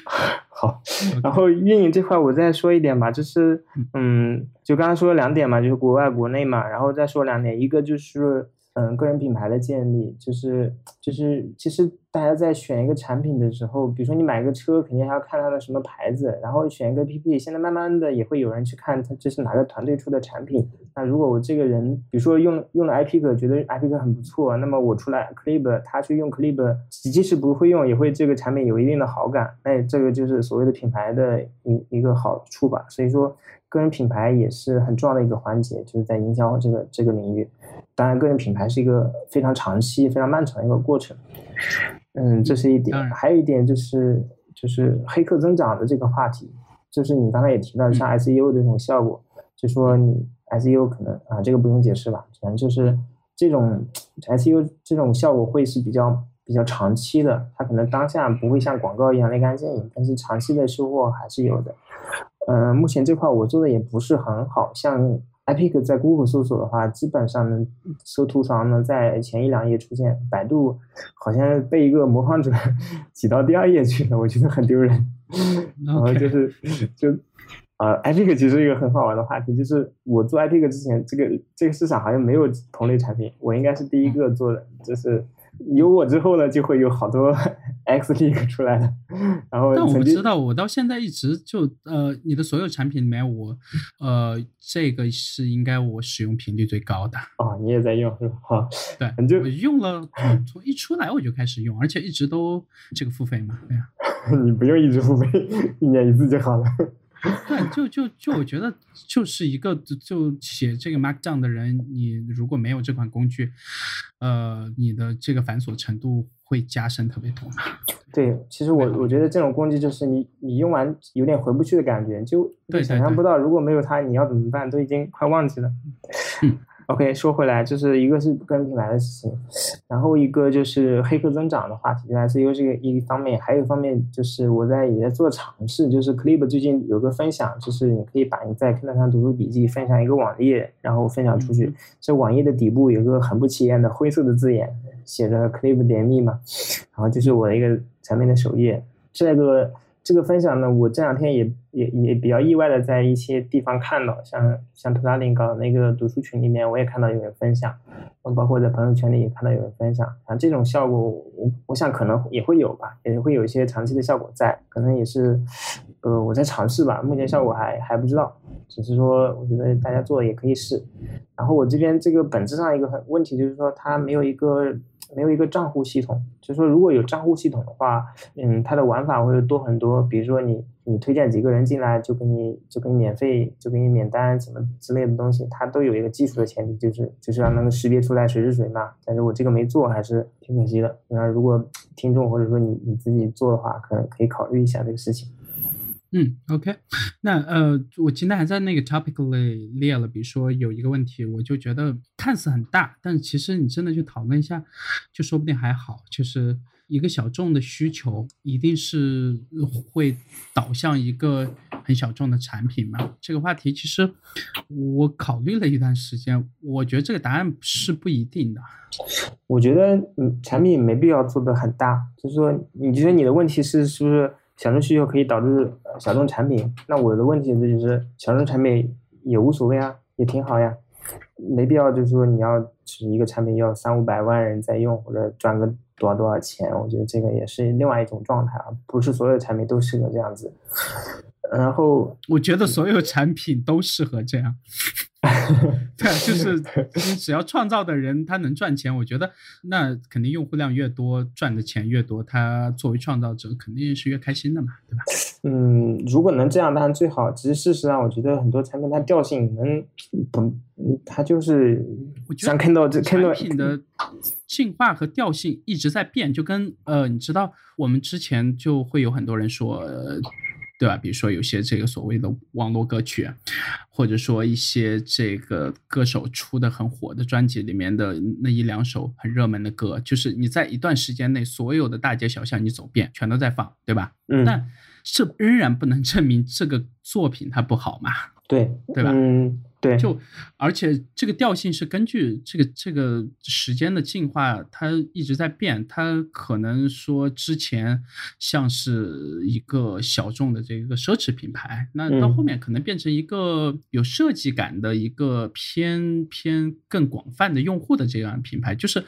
好，然后运营这块我再说一点吧，就是嗯，就刚刚说了两点嘛，就是国外、国内嘛，然后再说两点，一个就是。嗯，个人品牌的建立就是就是，其实大家在选一个产品的时候，比如说你买个车，肯定还要看它的什么牌子，然后选一个 APP，现在慢慢的也会有人去看它这是哪个团队出的产品。那如果我这个人，比如说用用了 IPG，觉得 IPG 很不错，那么我出来 Clip，他去用 Clip，即使不会用，也会这个产品有一定的好感。那这个就是所谓的品牌的一一个好处吧。所以说，个人品牌也是很重要的一个环节，就是在营销这个这个领域。当然，个人品牌是一个非常长期、非常漫长的一个过程。嗯，这是一点。还有一点就是，就是黑客增长的这个话题，就是你刚才也提到，像 SEO 的这种效果，就说你 SEO 可能啊，这个不用解释吧，反正就是这种 SEO 这种效果会是比较比较长期的，它可能当下不会像广告一样立竿见影，但是长期的收获还是有的。嗯，目前这块我做的也不是很好，像。iPick 在 Google 搜索的话，基本上能搜图床呢，在前一两页出现。百度好像被一个模仿者 挤到第二页去了，我觉得很丢人。然后就是就呃，iPick 其实一个很好玩的话题，就是我做 iPick 之前，这个这个市场好像没有同类产品，我应该是第一个做的，就是。有我之后呢，就会有好多 X Link 出来了。然后，但我不知道，我到现在一直就呃，你的所有产品里面，我呃，这个是应该我使用频率最高的。哦，你也在用是吧？好，对，你就我用了，从一出来我就开始用，而且一直都这个付费嘛，对呀。你不用一直付费，一年一次就好了。对，就就就我觉得就是一个就写这个 Markdown 的人，你如果没有这款工具，呃，你的这个繁琐程度会加深特别多。对，其实我我觉得这种工具就是你你用完有点回不去的感觉，就对想象不到如果没有它你要怎么办，都已经快忘记了。嗯 OK，说回来，就是一个是个人品牌的事情，然后一个就是黑客增长的话题，就 SEO 这个一方面，还有一方面就是我在也在做尝试，就是 Clip 最近有个分享，就是你可以把你在 Kindle 上读书笔记分享一个网页，然后分享出去，这网页的底部有个很不起眼的灰色的字眼，写着 Clip 点 me 嘛，然后就是我的一个产品的首页，这个。这个分享呢，我这两天也也也比较意外的在一些地方看到，像像图拉林搞的那个读书群里面，我也看到有人分享，嗯，包括在朋友圈里也看到有人分享，像这种效果，我我想可能也会有吧，也会有一些长期的效果在，可能也是，呃，我在尝试吧，目前效果还还不知道，只是说我觉得大家做也可以试，然后我这边这个本质上一个很问题就是说它没有一个。没有一个账户系统，就说如果有账户系统的话，嗯，它的玩法会多很多。比如说你你推荐几个人进来，就给你就给你免费，就给你免单什么之类的东西，它都有一个技术的前提，就是就是要能够识别出来谁是谁嘛。但是我这个没做，还是挺可惜的。那如果听众或者说你你自己做的话，可能可以考虑一下这个事情。嗯，OK，那呃，我今天还在那个 topic 里列了，比如说有一个问题，我就觉得看似很大，但是其实你真的去讨论一下，就说不定还好。就是一个小众的需求，一定是会导向一个很小众的产品吗？这个话题其实我考虑了一段时间，我觉得这个答案是不一定的。我觉得嗯，产品没必要做的很大，就是说，你觉得你的问题是是不是？小众需求可以导致小众产品，那我的问题这就是小众产品也无所谓啊，也挺好呀，没必要就是说你要是一个产品要三五百万人在用或者赚个多少多少钱，我觉得这个也是另外一种状态啊，不是所有产品都适合这样子。然后我觉得所有产品都适合这样。对，就是只要创造的人他能赚钱，我觉得那肯定用户量越多，赚的钱越多，他作为创造者肯定是越开心的嘛，对吧？嗯，如果能这样当然最好。其实事实上，我觉得很多产品它调性能不，它就是像看到这看到产品的进化和调性一直在变，就跟呃，你知道我们之前就会有很多人说。对吧？比如说有些这个所谓的网络歌曲，或者说一些这个歌手出的很火的专辑里面的那一两首很热门的歌，就是你在一段时间内所有的大街小巷你走遍，全都在放，对吧？嗯。但这仍然不能证明这个作品它不好嘛？对，对吧？嗯。对，就而且这个调性是根据这个这个时间的进化，它一直在变。它可能说之前像是一个小众的这个奢侈品牌，那到后面可能变成一个有设计感的一个偏偏更广泛的用户的这样品牌。就是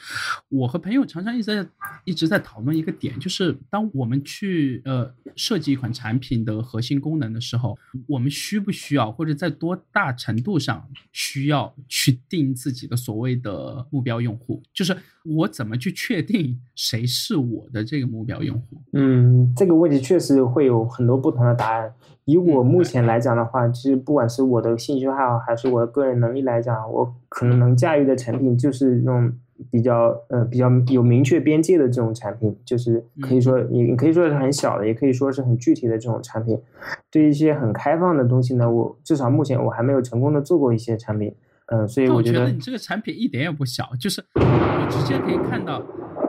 我和朋友常常一直在一直在讨论一个点，就是当我们去呃设计一款产品的核心功能的时候，我们需不需要或者在多大程度。上需要去定自己的所谓的目标用户，就是我怎么去确定谁是我的这个目标用户？嗯，这个问题确实会有很多不同的答案。以我目前来讲的话，其实不管是我的兴趣爱好还是我的个人能力来讲，我可能能驾驭的产品就是这种。比较呃比较有明确边界的这种产品，就是可以说你你可以说是很小的，也可以说是很具体的这种产品。对一些很开放的东西呢，我至少目前我还没有成功的做过一些产品，嗯，所以我觉得你这个产品一点也不小，就是我直接可以看到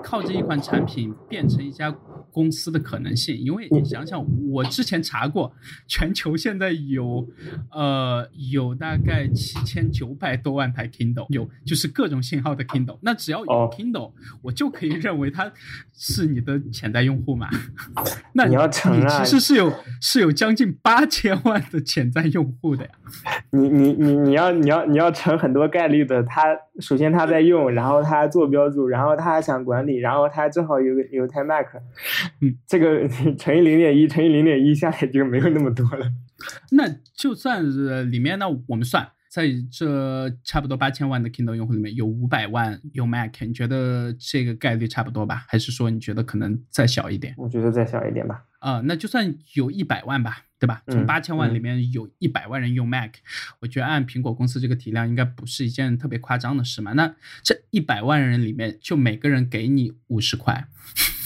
靠这一款产品变成一家。公司的可能性，因为你想想，我之前查过，全球现在有，呃，有大概七千九百多万台 Kindle，有就是各种型号的 Kindle。那只要有 Kindle，我就可以认为它是你的潜在用户嘛？那你要成啊，其实是有是有将近八千万的潜在用户的呀。你你你你要你要你要成很多概率的，他首先他在用，然后他做标注，然后他还想管理，然后他正好有有台 Mac。嗯，这个乘以零点一，乘以零点一，下来就没有那么多了。那就算是里面，那我们算，在这差不多八千万的 Kindle 用户里面，有五百万用 Mac，你觉得这个概率差不多吧？还是说你觉得可能再小一点？我觉得再小一点吧。啊，那就算有一百万吧，对吧？从八千万里面有一百万人用 Mac，我觉得按苹果公司这个体量，应该不是一件特别夸张的事嘛。那这一百万人里面，就每个人给你五十块。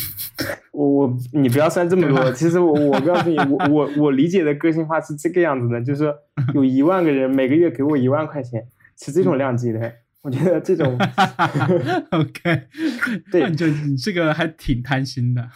我我你不要算这么多，其实我我告诉你，我我我理解的个性化是这个样子的，就是有一万个人每个月给我一万块钱，是这种量级的。我觉得这种，OK，对，就你这个还挺贪心的。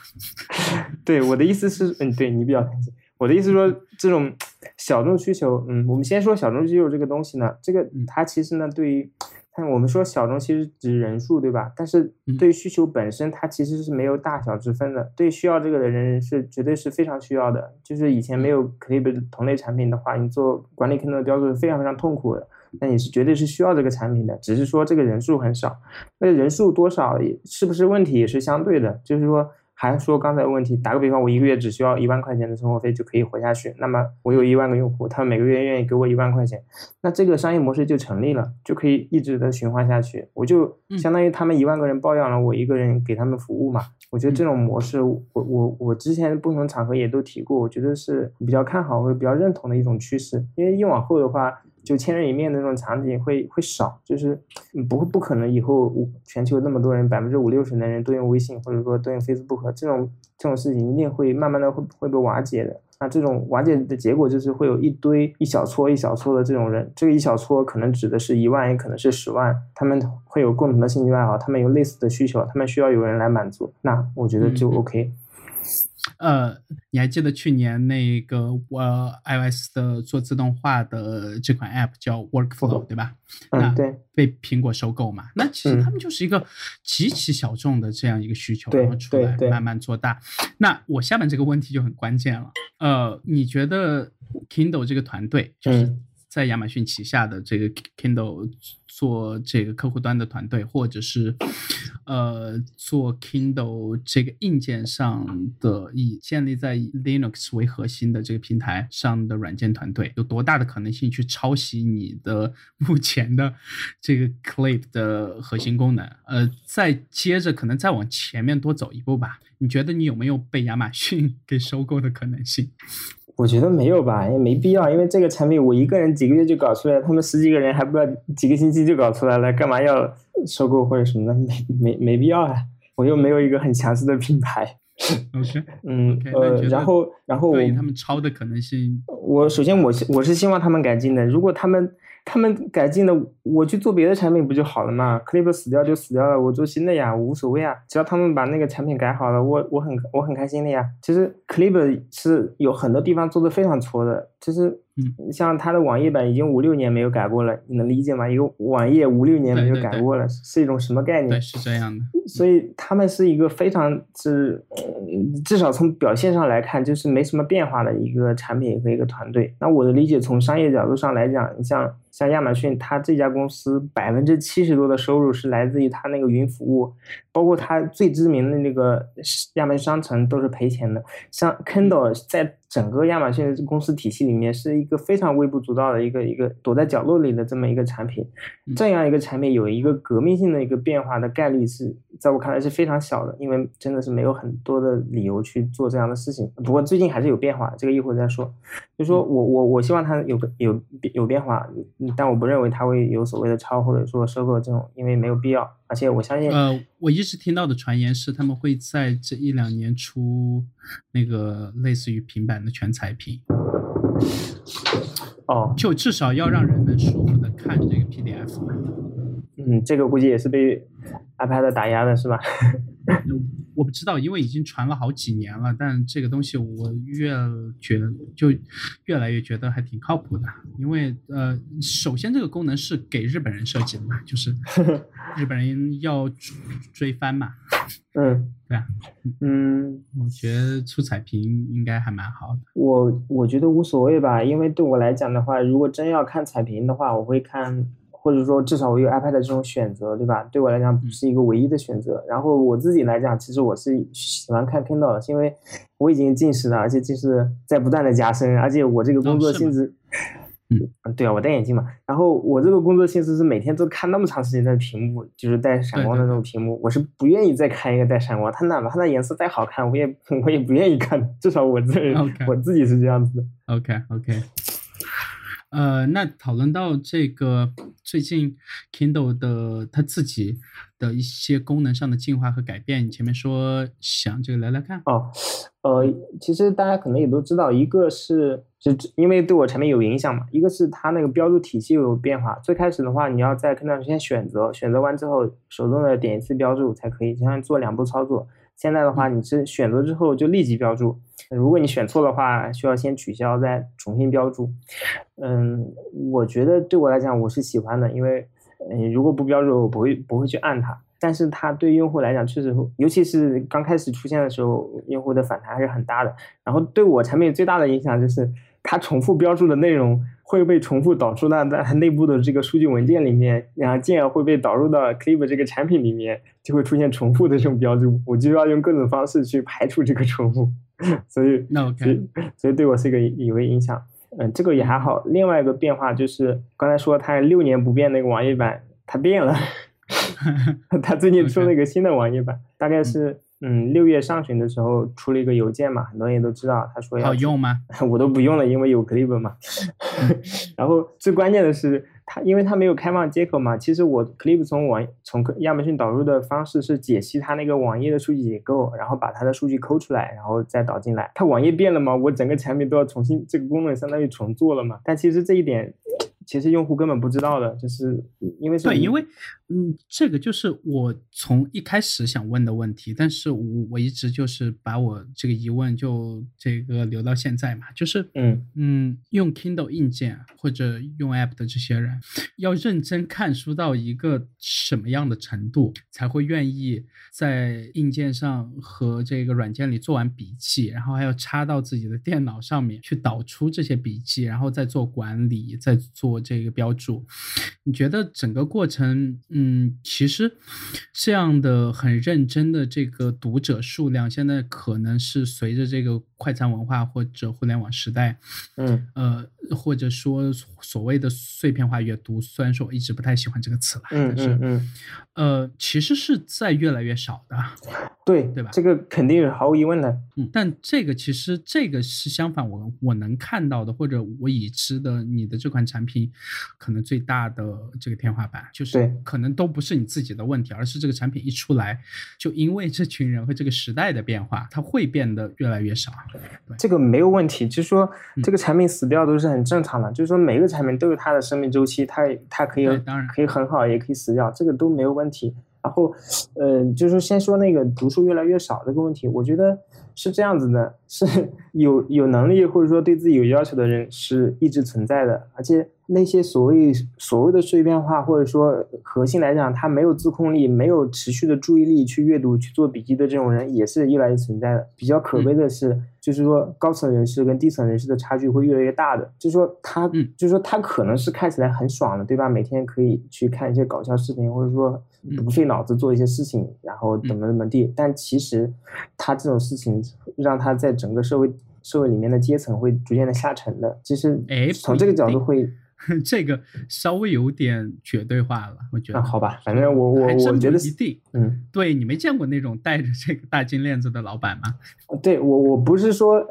对，我的意思是，嗯，对你比较贪心。我的意思说，这种小众需求，嗯，我们先说小众需求这个东西呢，这个它其实呢，对于，看我们说小众其实指人数，对吧？但是对需求本身，它其实是没有大小之分的。对需要这个的人是绝对是非常需要的。就是以前没有 Clip 同类产品的话，你做管理 Kindle 的标注是非常非常痛苦的。那你是绝对是需要这个产品的，只是说这个人数很少，那人数多少也是不是问题也是相对的，就是说还说刚才的问题，打个比方，我一个月只需要一万块钱的生活费就可以活下去，那么我有一万个用户，他们每个月愿意给我一万块钱，那这个商业模式就成立了，就可以一直的循环下去，我就相当于他们一万个人包养了我一个人给他们服务嘛，我觉得这种模式，我我我之前不同场合也都提过，我觉得是比较看好或者比较认同的一种趋势，因为越往后的话。就千人一面的那种场景会会少，就是不会不可能以后全球那么多人百分之五六十的人都用微信或者说都用 Facebook，这种这种事情一定会慢慢的会会被瓦解的。那这种瓦解的结果就是会有一堆一小撮一小撮的这种人，这个一小撮可能指的是一万，也可能是十万，他们会有共同的兴趣爱好，他们有类似的需求，他们需要有人来满足。那我觉得就 OK。呃，你还记得去年那个呃 iOS 的做自动化的这款 App 叫 Workflow 对吧？嗯，对，被苹果收购嘛。那其实他们就是一个极其小众的这样一个需求，然后出来慢慢做大。那我下面这个问题就很关键了。呃，你觉得 Kindle 这个团队就是在亚马逊旗下的这个 Kindle？做这个客户端的团队，或者是，呃，做 Kindle 这个硬件上的以建立在 Linux 为核心的这个平台上的软件团队，有多大的可能性去抄袭你的目前的这个 Clip 的核心功能？呃，再接着可能再往前面多走一步吧。你觉得你有没有被亚马逊 给收购的可能性？我觉得没有吧，也没必要，因为这个产品我一个人几个月就搞出来，他们十几个人还不知道几个星期就搞出来了，干嘛要收购或者什么的？没没没必要啊！我又没有一个很强势的品牌。OK，嗯呃，然后然后我他们抄的可能性，我首先我我是希望他们改进的，如果他们。他们改进的，我去做别的产品不就好了嘛？Clip 死掉就死掉了，我做新的呀，无所谓啊。只要他们把那个产品改好了，我我很我很开心的呀。其实 Clip 是有很多地方做的非常挫的，其实。嗯，像它的网页版已经五六年没有改过了，你能理解吗？一个网页五六年没有改过了，是一种什么概念？对，是这样的。所以他们是一个非常是，至少从表现上来看，就是没什么变化的一个产品和一个团队。那我的理解，从商业角度上来讲，你像像亚马逊，它这家公司百分之七十多的收入是来自于它那个云服务，包括它最知名的那个亚马逊商城都是赔钱的。像 Kindle 在。整个亚马逊公司体系里面是一个非常微不足道的一个一个躲在角落里的这么一个产品，这样一个产品有一个革命性的一个变化的概率是在我看来是非常小的，因为真的是没有很多的理由去做这样的事情。不过最近还是有变化，这个一会儿再说。就说我我我希望它有个有有变化，但我不认为它会有所谓的超或者说收购这种，因为没有必要。而且我相信，呃，我一直听到的传言是他们会在这一两年出那个类似于平板的全彩屏。哦，就至少要让人能舒服的看这个 PDF。嗯，这个估计也是被 iPad 打压的，是吧？我不知道，因为已经传了好几年了。但这个东西我越觉得就越来越觉得还挺靠谱的。因为呃，首先这个功能是给日本人设计的嘛，就是 日本人要追番嘛。嗯，对啊，嗯，我觉得出彩屏应该还蛮好的。我我觉得无所谓吧，因为对我来讲的话，如果真要看彩屏的话，我会看。或者说，至少我有 iPad 这种选择，对吧？对我来讲不是一个唯一的选择。然后我自己来讲，其实我是喜欢看 Kindle 的，是因为我已经近视了，而且近视在不断的加深，而且我这个工作性质，嗯，对啊，我戴眼镜嘛。然后我这个工作性质是每天都看那么长时间的屏幕，就是带闪光的那种屏幕，我是不愿意再看一个带闪光。它哪怕它那颜色再好看，我也 我也不愿意看。至少我这人我自己是这样子的。OK OK。呃，那讨论到这个最近 Kindle 的它自己的一些功能上的进化和改变，你前面说想这个聊聊看哦。呃，其实大家可能也都知道，一个是就因为对我产品有影响嘛，一个是它那个标注体系有变化。最开始的话，你要在 Kindle 先选择，选择完之后手动的点一次标注才可以，相当于做两步操作。现在的话，你是选择之后就立即标注，如果你选错的话，需要先取消再重新标注。嗯，我觉得对我来讲我是喜欢的，因为嗯，如果不标注，我不会不会去按它。但是它对用户来讲确实，尤其是刚开始出现的时候，用户的反弹还是很大的。然后对我产品最大的影响就是，它重复标注的内容会被重复导出到它内部的这个数据文件里面，然后进而会被导入到 Clip 这个产品里面，就会出现重复的这种标注。我就要用各种方式去排除这个重复，所以那 OK，所以对我是一个有个影响。嗯，这个也还好。另外一个变化就是刚才说它六年不变那个网页版，它变了。它最近出了一个新的网页版，大概是嗯六月上旬的时候出了一个邮件嘛，很多人也都知道。他说要好用吗？我都不用了，因为有 Clip 嘛。然后最关键的是，它因为它没有开放接口嘛。其实我 Clip 从网从亚马逊导入的方式是解析它那个网页的数据结构，然后把它的数据抠出来，然后再导进来。它网页变了嘛？我整个产品都要重新这个功能相当于重做了嘛。但其实这一点。其实用户根本不知道的，就是因为对，因为嗯，这个就是我从一开始想问的问题，但是我我一直就是把我这个疑问就这个留到现在嘛，就是嗯嗯，用 Kindle 硬件或者用 App 的这些人，要认真看书到一个什么样的程度，才会愿意在硬件上和这个软件里做完笔记，然后还要插到自己的电脑上面去导出这些笔记，然后再做管理，再做。这个标注，你觉得整个过程，嗯，其实这样的很认真的这个读者数量，现在可能是随着这个快餐文化或者互联网时代，嗯，呃，或者说所谓的碎片化阅读，虽然说我一直不太喜欢这个词了，但是，嗯，呃，其实是在越来越少的，对对吧？这个肯定是毫无疑问的，嗯，但这个其实这个是相反，我我能看到的，或者我已知的，你的这款产品。可能最大的这个天花板，就是可能都不是你自己的问题，而是这个产品一出来，就因为这群人和这个时代的变化，它会变得越来越少。这个没有问题，就是说这个产品死掉都是很正常的，就是说每个产品都有它的生命周期，它它可以可以很好，也可以死掉，这个都没有问题。然后，呃，就是先说那个读书越来越少这个问题，我觉得是这样子的，是 有有能力或者说对自己有要求的人是一直存在的，而且。那些所谓所谓的碎片化，或者说核心来讲，他没有自控力，没有持续的注意力去阅读、去做笔记的这种人，也是越来越存在的。比较可悲的是，就是说高层人士跟低层人士的差距会越来越大的。就是说他，就是说他可能是看起来很爽的，对吧？每天可以去看一些搞笑视频，或者说不费脑子做一些事情，然后怎么怎么地。但其实他这种事情让他在整个社会社会里面的阶层会逐渐的下沉的。其实，哎，从这个角度会。这个稍微有点绝对化了，我觉得。好吧，反正我我我觉得一定。嗯，对你没见过那种戴着这个大金链子的老板吗？对我我不是说，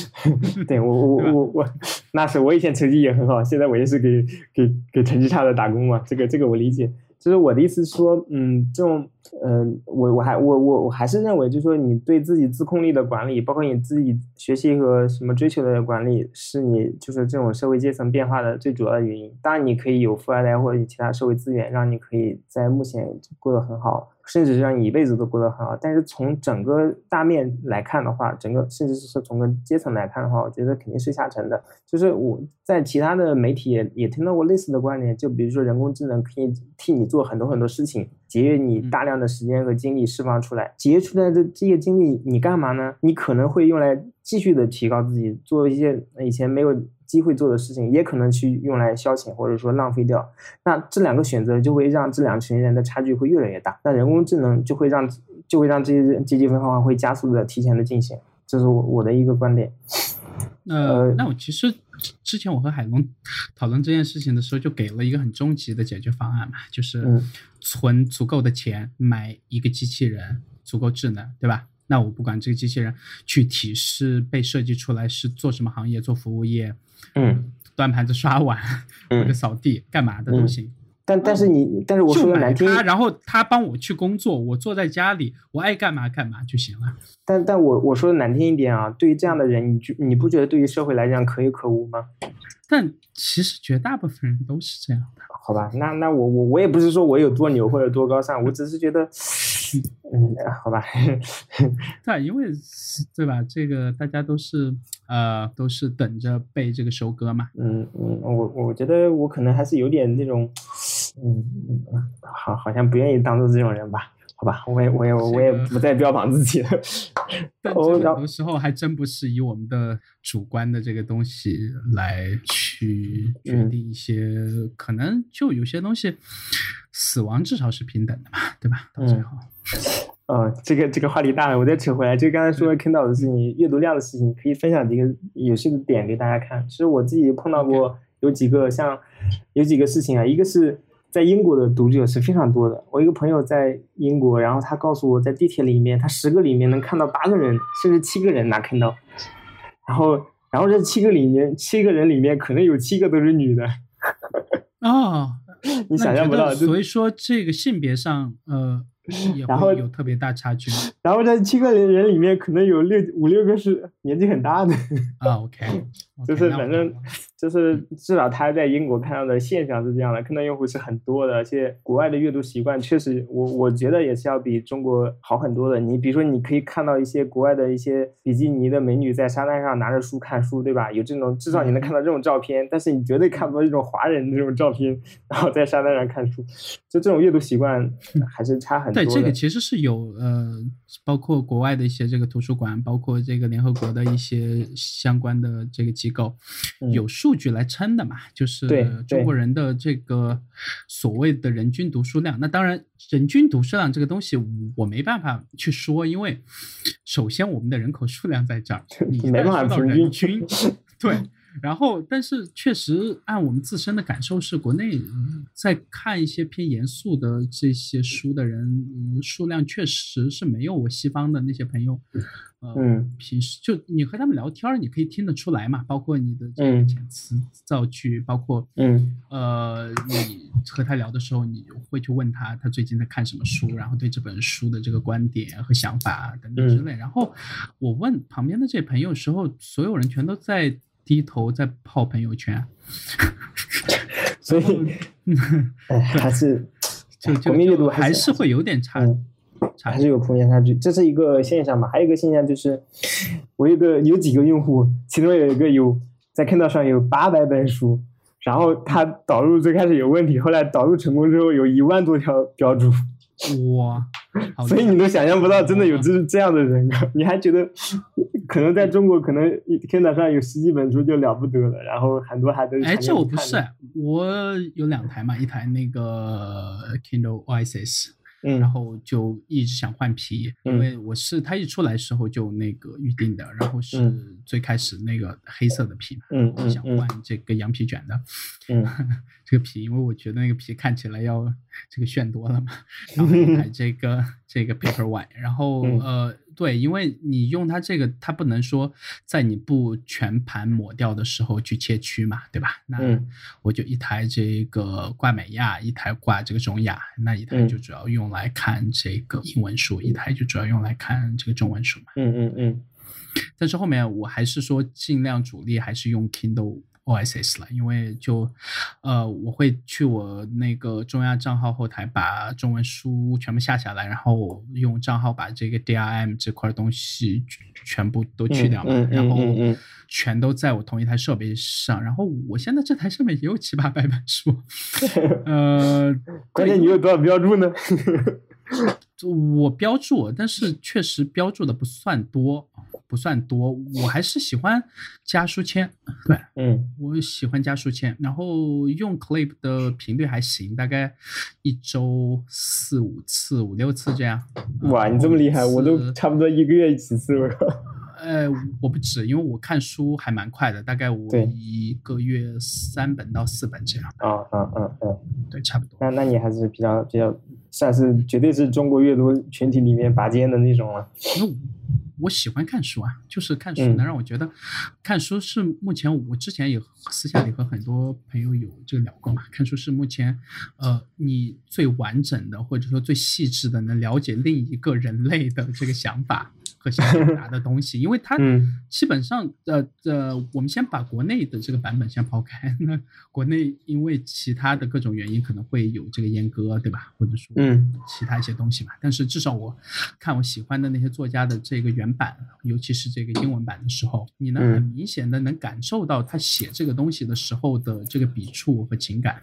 对我我 我我那是我以前成绩也很好，现在我也是给给给成绩差的打工嘛，这个这个我理解。就是我的意思是说，嗯，这种，嗯，我我还我我我还是认为，就是说，你对自己自控力的管理，包括你自己学习和什么追求的管理，是你就是这种社会阶层变化的最主要的原因。当然，你可以有富二代或者其他社会资源，让你可以在目前过得很好。甚至让你一辈子都过得很好，但是从整个大面来看的话，整个甚至是从个阶层来看的话，我觉得肯定是下沉的。就是我在其他的媒体也也听到过类似的观点，就比如说人工智能可以替你做很多很多事情，节约你大量的时间和精力释放出来，节约出来的这些精力你干嘛呢？你可能会用来继续的提高自己，做一些以前没有。机会做的事情，也可能去用来消遣，或者说浪费掉。那这两个选择就会让这两群人的差距会越来越大。那人工智能就会让就会让这些阶级分化会加速的提前的进行。这是我我的一个观点。呃，那我其实之前我和海龙讨论这件事情的时候，就给了一个很终极的解决方案嘛，就是存足够的钱买一个机器人，足够智能，对吧？那我不管这个机器人具体是被设计出来是做什么行业，做服务业，嗯，端盘子、刷碗或者扫地干嘛的都行。但但是你，但是我说的难听，他然后他帮我去工作，我坐在家里，我爱干嘛干嘛就行了。但但我我说的难听一点啊，对于这样的人，你就你不觉得对于社会来讲可有可无吗？但其实绝大部分人都是这样的。好吧，那那我我我也不是说我有多牛或者多高尚，我只是觉得，嗯，好吧。对，因为对吧？这个大家都是呃都是等着被这个收割嘛。嗯嗯，我我觉得我可能还是有点那种，嗯嗯，好，好像不愿意当做这种人吧。好吧，我也我也我也不再标榜自己了。但有的时候还真不是以我们的主观的这个东西来去决定一些，可能就有些东西，死亡至少是平等的嘛，对吧？到最后，嗯，这个这个话题大了，我再扯回来，就刚才说 Kindle 的事情，阅读量的事情，可以分享几个有趣的点给大家看。其实我自己碰到过有几个像有几个事情啊，一个是。在英国的读者是非常多的。我一个朋友在英国，然后他告诉我在地铁里面，他十个里面能看到八个人，甚至七个人拿 Kindle。然后，然后这七个里面，七个人里面可能有七个都是女的。哦，你想象不到。所以说，这个性别上，呃。然后有特别大差距，然后在七个人人里面可能有六五六个是年纪很大的啊，OK，就是反正 就是至少他在英国看到的现象是这样的，看到用户是很多的，而且国外的阅读习惯确实，我我觉得也是要比中国好很多的。你比如说，你可以看到一些国外的一些比基尼的美女在沙滩上拿着书看书，对吧？有这种至少你能看到这种照片，但是你绝对看不到这种华人的这种照片，然后在沙滩上看书，就这种阅读习惯还是差很多。对，这个其实是有呃，包括国外的一些这个图书馆，包括这个联合国的一些相关的这个机构，有数据来撑的嘛，就是中国人的这个所谓的人均读书量。那当然，人均读书量这个东西我没办法去说，因为首先我们的人口数量在这儿，你没办法人均，对。然后，但是确实按我们自身的感受是，国内在看一些偏严肃的这些书的人数量确实是没有我西方的那些朋友，呃，平时就你和他们聊天，你可以听得出来嘛，包括你的这个遣词造句，包括嗯呃，你和他聊的时候，你会去问他他最近在看什么书，然后对这本书的这个观点和想法等等之类。然后我问旁边的这朋友时候，所有人全都在。低头在泡朋友圈，所以 哎，还是就就阅读还是会有点差，还是有空间差距，这是一个现象嘛？还有一个现象就是，我有个有几个用户，其中有一个有在 Kindle 上有八百本书，然后他导入最开始有问题，后来导入成功之后有一万多条标注。哇！所以你都想象不到，真的有这这样的人，你还觉得可能在中国可能 Kindle 上有十几本书就了不得了，然后很多还都哎，这我不是，我有两台嘛，一台那个 Kindle Oasis。嗯，然后就一直想换皮，因为我是它一出来时候就那个预定的，然后是最开始那个黑色的皮嘛，嗯想换这个羊皮卷的，嗯，这个皮，因为我觉得那个皮看起来要这个炫多了嘛，然后买 这个这个 Paper White，然后呃。对，因为你用它这个，它不能说在你不全盘抹掉的时候去切区嘛，对吧？那我就一台这个挂美亚，一台挂这个中亚，那一台就主要用来看这个英文书，一台就主要用来看这个中文书嘛。嗯嗯嗯。但是后面我还是说尽量主力还是用 Kindle。OSS 了，因为就，呃，我会去我那个中亚账号后台把中文书全部下下来，然后用账号把这个 DRM 这块东西全部都去掉嘛，然后全都在我同一台设备上，然后我现在这台上面也有七八百本书，呃，关键你有多少标注呢？我标注，但是确实标注的不算多，不算多。我还是喜欢加书签，对，嗯，我喜欢加书签。然后用 Clip 的频率还行，大概一周四五次、五六次这样。哇，你这么厉害，我都差不多一个月几次，我靠。呃，我不止，因为我看书还蛮快的，大概我一个月三本到四本这样。啊啊啊啊！对，差不多。那那你还是比较比较算是绝对是中国阅读群体里面拔尖的那种了。我喜欢看书啊，就是看书能让我觉得，看书是目前我之前也私下里和很多朋友有这个聊过嘛。看书是目前，呃，你最完整的或者说最细致的能了解另一个人类的这个想法。想表达的东西，因为它基本上，呃呃，我们先把国内的这个版本先抛开。那国内因为其他的各种原因，可能会有这个阉割，对吧？或者说，嗯，其他一些东西嘛。但是至少我看我喜欢的那些作家的这个原版，尤其是这个英文版的时候，你能很明显的能感受到他写这个东西的时候的这个笔触和情感。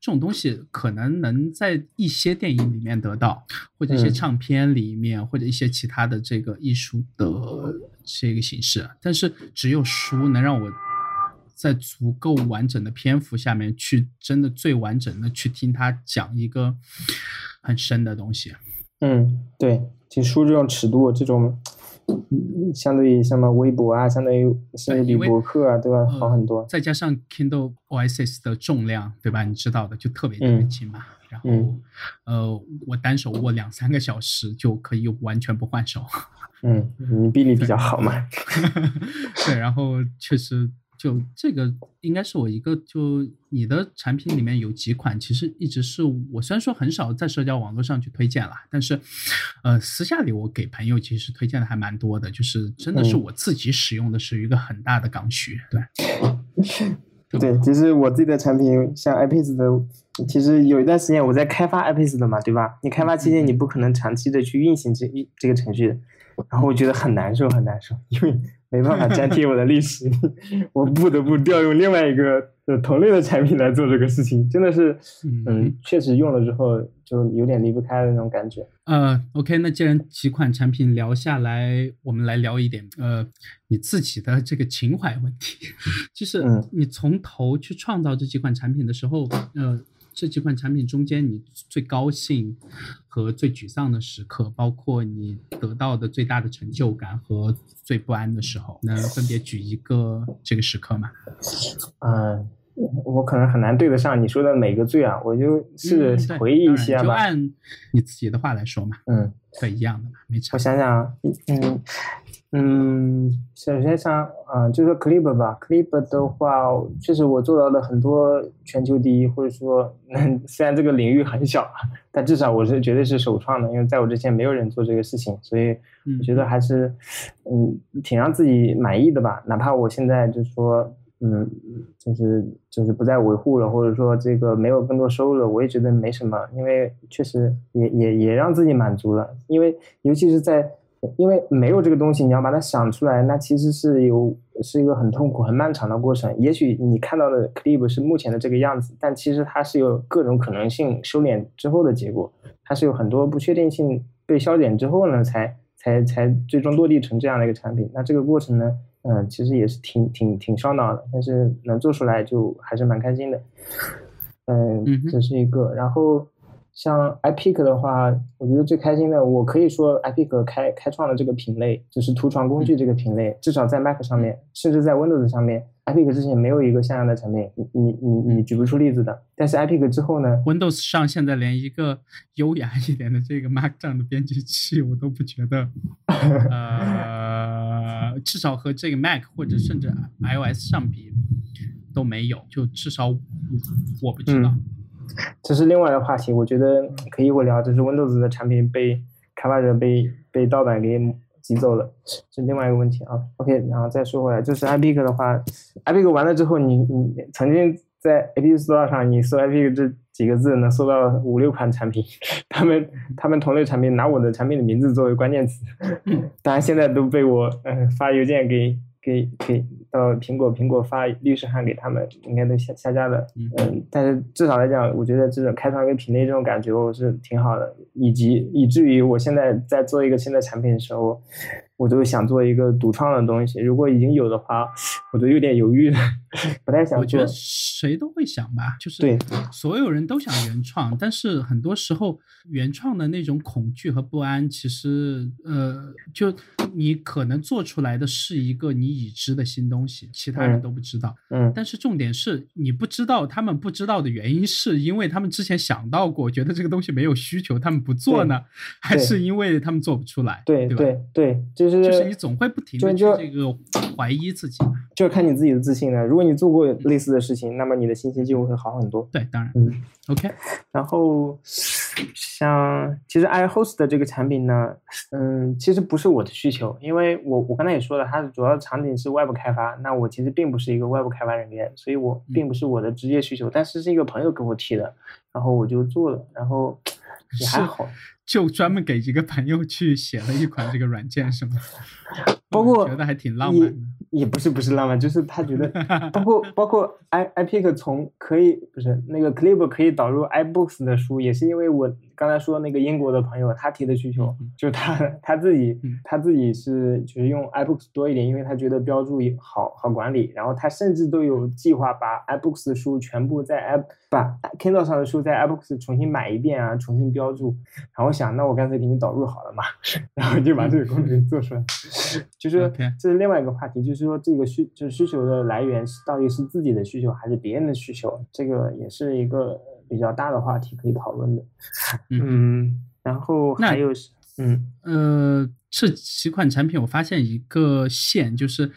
这种东西可能能在一些电影里面得到，或者一些唱片里面，或者一些其他的这个艺术。书的这个形式，但是只有书能让我在足够完整的篇幅下面去真的最完整的去听他讲一个很深的东西。嗯，对，其实书这种尺度，这种相对于什么微博啊，相对于甚至比博客啊，对吧，好很多。再加上 Kindle Oasis 的重量，对吧？你知道的，就特别特别轻嘛。然后，呃，我单手握两三个小时就可以完全不换手。嗯，你臂力比较好嘛？对，然后确实就这个应该是我一个就你的产品里面有几款，其实一直是我虽然说很少在社交网络上去推荐了，但是呃私下里我给朋友其实推荐的还蛮多的，就是真的是我自己使用的是一个很大的刚需。对，对，其实我自己的产品像 iPace 的，其实有一段时间我在开发 iPace 的嘛，对吧？你开发期间你不可能长期的去运行这一这个程序的。然后我觉得很难受，很难受，因为没办法粘贴我的历史，我不得不调用另外一个同类的产品来做这个事情，真的是，嗯，确实用了之后就有点离不开的那种感觉。呃，OK，那既然几款产品聊下来，我们来聊一点，呃，你自己的这个情怀问题，就是你从头去创造这几款产品的时候，呃。这几款产品中间，你最高兴和最沮丧的时刻，包括你得到的最大的成就感和最不安的时候，能分别举一个这个时刻吗？嗯，我可能很难对得上你说的每个最啊，我就试着回忆一下吧。就按你自己的话来说嘛。嗯，对，一样的嘛，没差。我想想啊，嗯。嗯，首先像啊，就说 Clip 吧，Clip 的话，确实我做到了很多全球第一，或者说，嗯 虽然这个领域很小，但至少我是绝对是首创的，因为在我之前没有人做这个事情，所以我觉得还是，嗯，挺让自己满意的吧。哪怕我现在就是说，嗯，就是就是不再维护了，或者说这个没有更多收入了，我也觉得没什么，因为确实也也也让自己满足了，因为尤其是在。因为没有这个东西，你要把它想出来，那其实是有是一个很痛苦、很漫长的过程。也许你看到的 clip 是目前的这个样子，但其实它是有各种可能性收敛之后的结果，它是有很多不确定性被消减之后呢，才才才最终落地成这样的一个产品。那这个过程呢，嗯，其实也是挺挺挺烧脑的，但是能做出来就还是蛮开心的。嗯，这是一个，然后。像 iPic 的话，我觉得最开心的，我可以说 iPic 开开创了这个品类，就是图传工具这个品类，至少在 Mac 上面，甚至在 Windows 上面，iPic 之前没有一个像样的产品，你你你你举不出例子的。但是 iPic 之后呢，Windows 上现在连一个优雅一点的这个 Mac 这样的编辑器，我都不觉得，呃，至少和这个 Mac 或者甚至 iOS 上比都没有，就至少我不知道。这是另外的话题，我觉得可以我聊。就是 Windows 的产品被开发者被被盗版给挤走了，是另外一个问题啊。OK，然后再说回来，就是 iPic 的话，iPic 完了之后，你你曾经在 App Store 上你搜 iPic 这几个字，能搜到五六款产品，他们他们同类产品拿我的产品的名字作为关键词，当然现在都被我嗯发邮件给给给到苹果，苹果发律师函给他们，应该都下下架了。嗯，但是至少来讲，我觉得这种开创一个品类这种感觉我是挺好的，以及以至于我现在在做一个新的产品的时候。我都想做一个独创的东西，如果已经有的话，我都有点犹豫了，不太想做。我觉得谁都会想吧，就是对，所有人都想原创，但是很多时候原创的那种恐惧和不安，其实呃，就你可能做出来的是一个你已知的新东西，其他人都不知道。嗯。但是重点是你不知道，他们不知道的原因是因为他们之前想到过，觉得这个东西没有需求，他们不做呢，还是因为他们做不出来？对对对，就是。就是你总会不停的去这个怀疑自己，就是看你自己的自信了。如果你做过类似的事情，那么你的信心就会好很多。对，当然，嗯，OK。然后像其实 iHost 的这个产品呢，嗯，其实不是我的需求，因为我我刚才也说了，它的主要场景是外部开发，那我其实并不是一个外部开发人员，所以我并不是我的直接需求，但是是一个朋友给我提的，然后我就做了，然后也还好。就专门给一个朋友去写了一款这个软件，是吗？包括觉得还挺浪漫的。也不是不是浪漫，就是他觉得，包括包括 i iPick 从可以不是那个 Clip 可以导入 iBooks 的书，也是因为我刚才说那个英国的朋友他提的需求，就他他自己他自己是就是用 iBooks 多一点，因为他觉得标注也好好管理，然后他甚至都有计划把 iBooks 的书全部在 i 把 Kindle 上的书在 iBooks 重新买一遍啊，重新标注。然后想，那我干脆给你导入好了嘛，然后就把这个工程做出来。就是这是另外一个话题，就是。说这个需就是需求的来源是到底是自己的需求还是别人的需求？这个也是一个比较大的话题可以讨论的。嗯，然后还有是，嗯呃，这几款产品我发现一个线就是，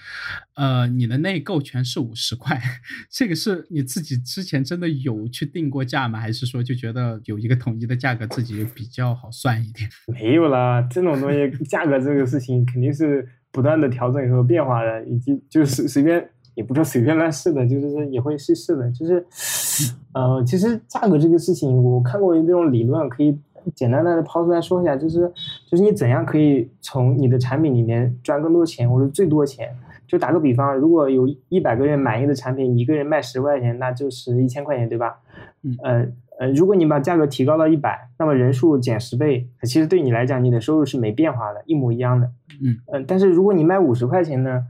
呃，你的内购全是五十块，这个是你自己之前真的有去定过价吗？还是说就觉得有一个统一的价格自己比较好算一点？没有啦，这种东西价格这个事情肯定是。不断的调整和变化的，以及就是随便也不说随便乱试的，就是说也会试试的。就是，呃，其实价格这个事情，我看过这种理论，可以简单的抛出来说一下，就是就是你怎样可以从你的产品里面赚更多钱，或者最多钱。就打个比方，如果有一百个人满意的产品，一个人卖十块钱，那就是一千块钱，对吧？嗯，呃呃，如果你把价格提高到一百，那么人数减十倍，其实对你来讲，你的收入是没变化的，一模一样的。嗯嗯，但是如果你卖五十块钱呢，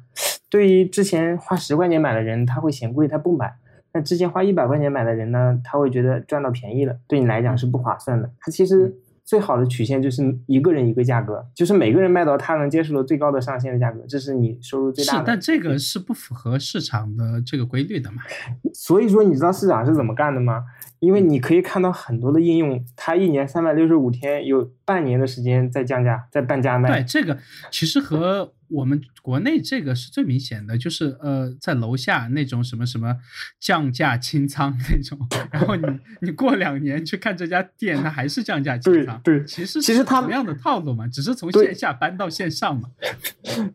对于之前花十块钱买的人，他会嫌贵，他不买；那之前花一百块钱买的人呢，他会觉得赚到便宜了，对你来讲是不划算的。他其实最好的曲线就是一个人一个价格，就是每个人卖到他能接受的最高的上限的价格，这是你收入最大的。是，但这个是不符合市场的这个规律的嘛？所以说，你知道市场是怎么干的吗？因为你可以看到很多的应用，它一年三百六十五天，有半年的时间在降价，在半价卖。对，这个其实和我们国内这个是最明显的，就是呃，在楼下那种什么什么降价清仓那种，然后你你过两年去看这家店，它还是降价清仓。对，其实其实同样的套路嘛，只是从线下搬到线上嘛。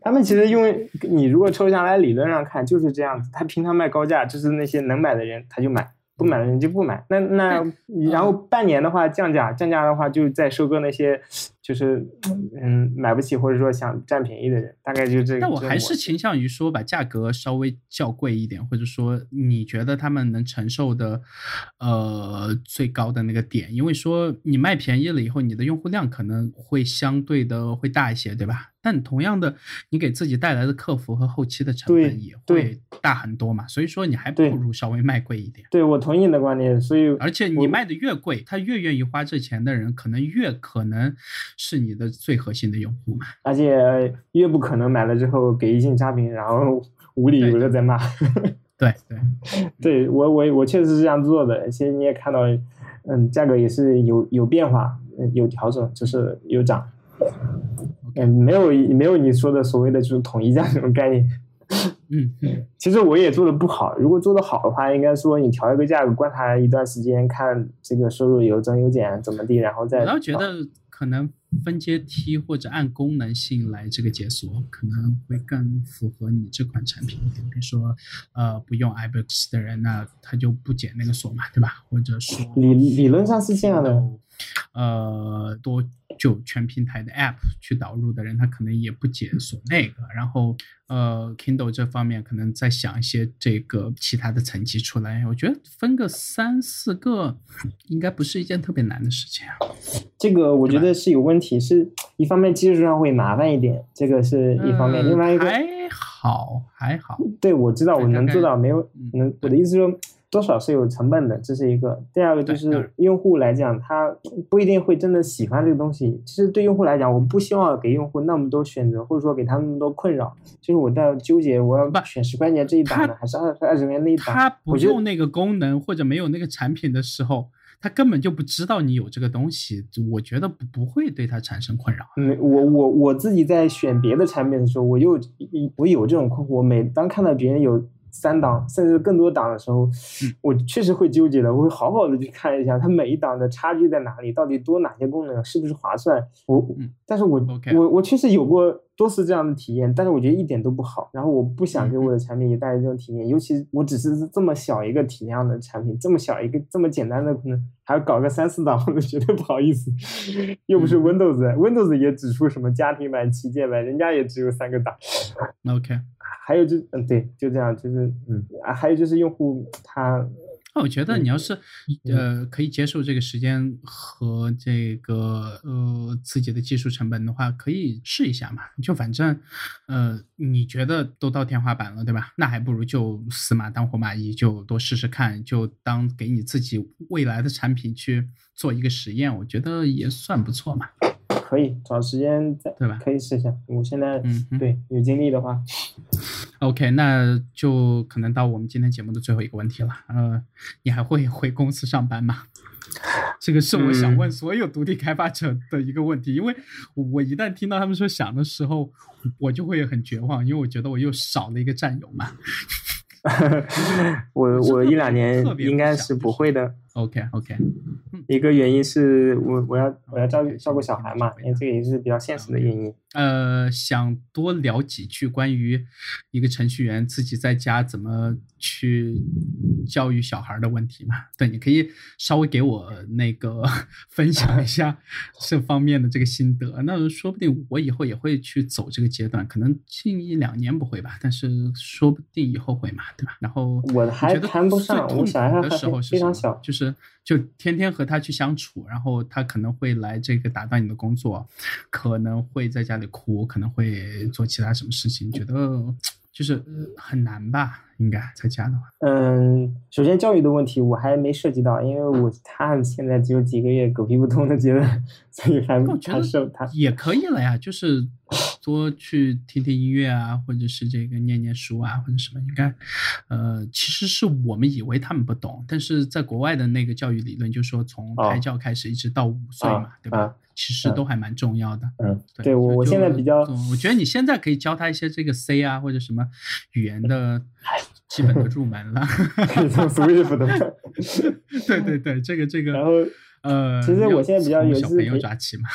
他们其实因为你如果抽象来理论上看就是这样子，他平常卖高价，就是那些能买的人他就买。不买的人就不买，那那然后半年的话降价，降价的话就再收割那些。就是嗯买不起或者说想占便宜的人，大概就这个。但我还是倾向于说把价格稍微较贵一点，或者说你觉得他们能承受的呃最高的那个点，因为说你卖便宜了以后，你的用户量可能会相对的会大一些，对吧？但同样的，你给自己带来的客服和后期的成本也会大很多嘛，所以说你还不如稍微卖贵一点。对我同意你的观点，所以而且你卖的越贵，他越愿意花这钱的人，可能越可能。是你的最核心的用户嘛？而且越不可能买了之后给一星差评，然后无理由的在骂。对对，对我我我确实是这样做的。其实你也看到，嗯，价格也是有有变化，有调整，就是有涨。嗯，没有没有你说的所谓的就是统一价这种概念。嗯，其实我也做的不好。如果做的好的话，应该说你调一个价格，观察一段时间，看这个收入有增有减怎么地，然后再。我倒觉得。可能分阶梯或者按功能性来这个解锁，可能会更符合你这款产品一点。比如说，呃，不用 iBooks 的人，那他就不解那个锁嘛，对吧？或者说，理理论上是这样的。呃多就全平台的 App 去导入的人，他可能也不解锁那个。然后呃，Kindle 这方面可能在想一些这个其他的层级出来。我觉得分个三四个应该不是一件特别难的事情啊。这个我觉得是有问题，是一方面技术上会麻烦一点，这个是一方面。另外一个还好还好。对，我知道我能做到，没有能我的意思说。多少是有成本的，这是一个。第二个就是用户来讲，他不一定会真的喜欢这个东西。其实对用户来讲，我不希望给用户那么多选择，或者说给他那么多困扰。就是我在纠结，我要选十块钱这一档呢，还是二二十元那一档？他不用那个功能或者没有那个产品的时候，他根本就不知道你有这个东西。我觉得不不会对他产生困扰。嗯，我我我自己在选别的产品的时候，我又我有这种困惑。每当看到别人有。三档甚至更多档的时候，我确实会纠结的。我会好好的去看一下，它每一档的差距在哪里，到底多哪些功能，是不是划算？我，但是我我我确实有过。多次这样的体验，但是我觉得一点都不好。然后我不想给我的产品也带来这种体验，尤其我只是这么小一个体量的产品，这么小一个这么简单的，功能还要搞个三四档，我都觉得不好意思。又不是 Windows，Windows 也只出什么家庭版、旗舰版，人家也只有三个档。OK，还有就嗯对，就这样，就是嗯啊，还有就是用户他。那我觉得你要是呃可以接受这个时间和这个呃自己的技术成本的话，可以试一下嘛。就反正呃你觉得都到天花板了，对吧？那还不如就死马当活马医，就多试试看，就当给你自己未来的产品去做一个实验，我觉得也算不错嘛。可以找时间再对吧？可以试一下。我现在嗯对有精力的话，OK，那就可能到我们今天节目的最后一个问题了。呃，你还会回公司上班吗？这个是我想问所有独立开发者的一个问题，因为我一旦听到他们说想的时候，我就会很绝望，因为我觉得我又少了一个战友嘛。我我一两年应该是不会的。OK OK，一个原因是我我要我要照照顾小孩嘛，因为这个也是比较现实的原因。呃，想多聊几句关于一个程序员自己在家怎么去教育小孩的问题嘛？对，你可以稍微给我那个 分享一下 这方面的这个心得。那说不定我以后也会去走这个阶段，可能近一两年不会吧，但是说不定以后会嘛，对吧？然后我还谈不上，我小孩的时候非常小，就是。就天天和他去相处，然后他可能会来这个打断你的工作，可能会在家里哭，可能会做其他什么事情，觉得就是很难吧。应该在家的话，嗯，首先教育的问题我还没涉及到，因为我他现在只有几个月狗屁不通的阶段，所以还还受他也可以了呀，就是多去听听音乐啊，或者是这个念念书啊，或者什么，应该，呃，其实是我们以为他们不懂，但是在国外的那个教育理论，就说从胎教开始一直到五岁嘛，对吧？其实都还蛮重要的。嗯，对我我现在比较，我觉得你现在可以教他一些这个 C 啊，或者什么语言的。基本的入门了，从 Swift 的，对对对，这个这个，然后呃，其实我现在比较有小朋友抓起嘛。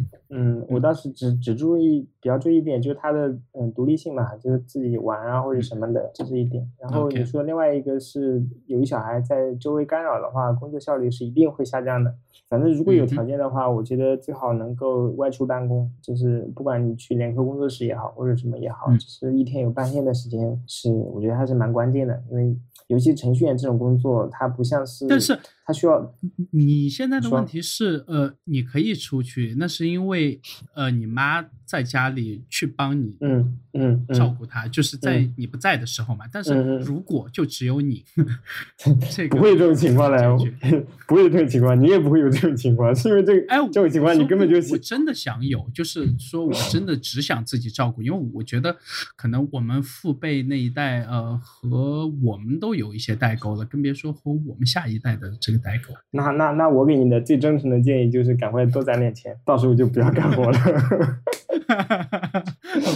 嗯，我倒是只只注意比较注意一点，就是他的嗯独立性嘛，就是自己玩啊或者什么的，这是一点。然后你说另外一个是有一小孩在周围干扰的话，工作效率是一定会下降的。反正如果有条件的话，我觉得最好能够外出办公，就是不管你去联合工作室也好，或者什么也好，就是一天有半天的时间是我觉得还是蛮关键的，因为尤其程序员这种工作，它不像是，但是它需要你现在的问题是呃，你可以出去，那是因为。呃，你妈在家里去帮你，嗯嗯，照顾他，就是在你不在的时候嘛。但是如果就只有你，这个不会有这种情况来，不会有这种情况，你也不会有这种情况，是因为这个，哎，这种情况你根本就我真的想有，就是 说我真的只想自己照顾，因为我觉得可能我们父辈那一代，呃，和我们都有一些代沟了，更别说和我们下一代的这那那那我给你的最真诚的建议就是赶快多攒点钱，到时候就不要。干活了，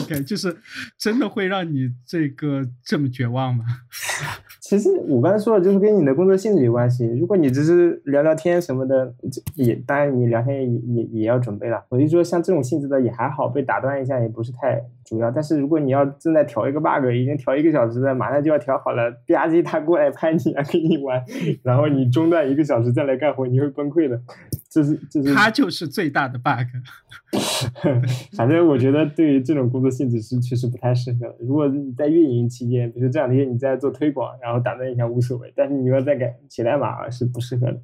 OK，就是真的会让你这个这么绝望吗？其实我刚才说的，就是跟你的工作性质有关系。如果你只是聊聊天什么的，也当然你聊天也也也要准备了。我就说像这种性质的也还好，被打断一下也不是太主要。但是如果你要正在调一个 bug，已经调一个小时了，马上就要调好了，吧唧他过来拍你啊，跟你玩，然后你中断一个小时再来干活，你会崩溃的。这是这是他就是最大的 bug。反正我觉得对于这种工作性质是确实不太适合。如果你在运营期间，比如说这两天你在做推广，然后打断一下无所谓，但是你要再改写代码是不适合的。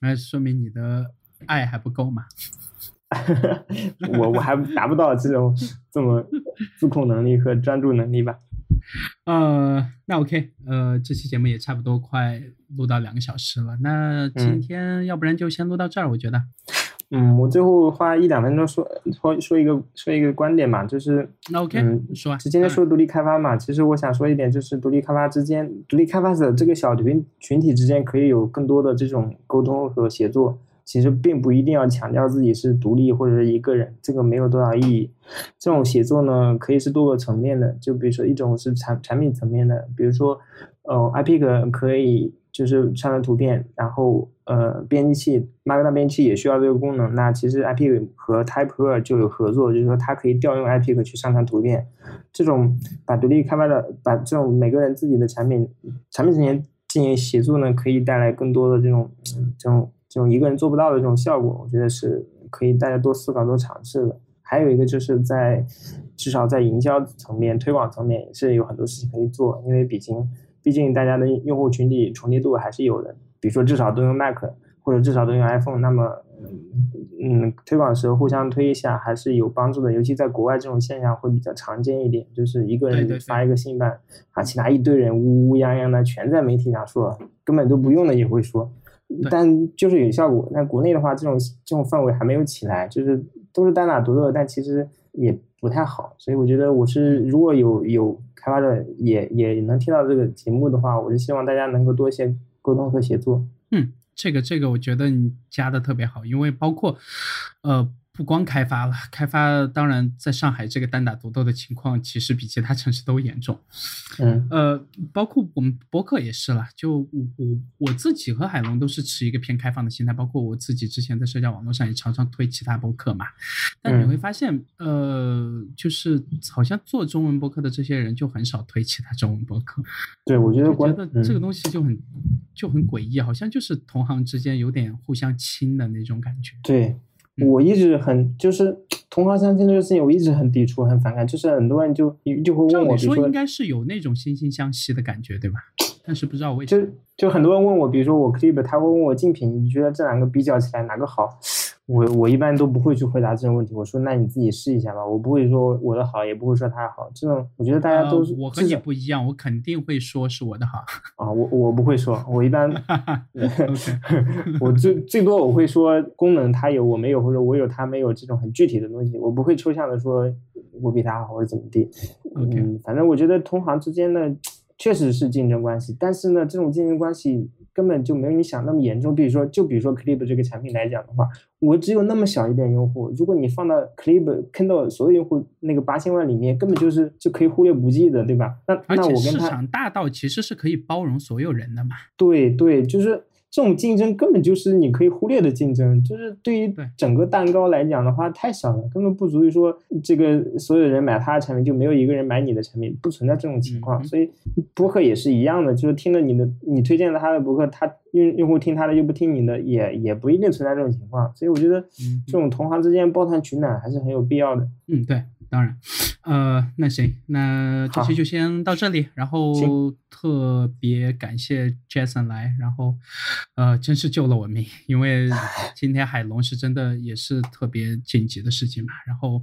那说明你的爱还不够嘛？我我还达不到这种 这么自控能力和专注能力吧。呃，那 OK，呃，这期节目也差不多快录到两个小时了，那今天要不然就先录到这儿，我觉得。嗯，我最后花一两分钟说说说一个说一个观点嘛，就是那 OK，嗯，说啊，今天说独立开发嘛，其实我想说一点，就是独立开发之间，独立开发者这个小群群体之间可以有更多的这种沟通和协作。其实并不一定要强调自己是独立或者是一个人，这个没有多少意义。这种协作呢，可以是多个层面的，就比如说一种是产产品层面的，比如说，呃，iPic 可以就是上传图片，然后呃，编辑器 Markdown 编辑器也需要这个功能。那其实 iPic 和 Type 就有合作，就是说它可以调用 iPic 去上传图片。这种把独立开发的把这种每个人自己的产品产品之间进行协作呢，可以带来更多的这种这种。这种一个人做不到的这种效果，我觉得是可以大家多思考、多尝试的。还有一个就是在至少在营销层面、推广层面也是有很多事情可以做，因为毕竟毕竟大家的用户群体重叠度还是有的。比如说至少都用 Mac 或者至少都用 iPhone，那么嗯，推广时候互相推一下还是有帮助的。尤其在国外这种现象会比较常见一点，就是一个人发一个信版，啊，其他一堆人乌乌泱泱的全在媒体上说，根本都不用的也会说。但就是有效果。但国内的话，这种这种氛围还没有起来，就是都是单打独斗，但其实也不太好。所以我觉得，我是如果有有开发者也也能听到这个节目的话，我是希望大家能够多一些沟通和协作。嗯，这个这个，我觉得你加的特别好，因为包括呃。不光开发了，开发当然在上海这个单打独斗的情况，其实比其他城市都严重。嗯，呃，包括我们博客也是了，就我我我自己和海龙都是持一个偏开放的心态，包括我自己之前在社交网络上也常常推其他博客嘛。但你会发现，呃，就是好像做中文博客的这些人就很少推其他中文博客。对，我觉得觉得这个东西就很就很诡异，好像就是同行之间有点互相亲的那种感觉。对。我一直很就是 同行相亲这个事情，我一直很抵触、很反感。就是很多人就就会问我，说应该是有那种惺惺相惜的感觉，对吧？但是不知道为什么，就就很多人问我，比如说我 Clip，他会问我竞品，你觉得这两个比较起来哪个好？我我一般都不会去回答这种问题。我说，那你自己试一下吧。我不会说我的好，也不会说他好。这种我觉得大家都是。我和你不一样，我肯定会说是我的好。啊，我我不会说，我一般，我最最多我会说功能他有我没有，或者我有他没有这种很具体的东西。我不会抽象的说我比他好或者怎么地。嗯，反正我觉得同行之间呢，确实是竞争关系，但是呢，这种竞争关系。根本就没有你想那么严重。比如说，就比如说 Clip 这个产品来讲的话，我只有那么小一点用户，如果你放到 Clip 看到所有用户那个八千万里面，根本就是就可以忽略不计的，对吧？那那我跟他市场大到其实是可以包容所有人的嘛？对对，就是。这种竞争根本就是你可以忽略的竞争，就是对于整个蛋糕来讲的话太小了，根本不足以说这个所有人买他的产品就没有一个人买你的产品，不存在这种情况。所以博客也是一样的，就是听了你的，你推荐了他的博客，他用用户听他的又不听你的，也也不一定存在这种情况。所以我觉得这种同行之间抱团取暖还是很有必要的。嗯，对。当然，呃，那行，那这期就先到这里。然后特别感谢 Jason 来，然后呃，真是救了我命，因为今天海龙是真的也是特别紧急的事情嘛。然后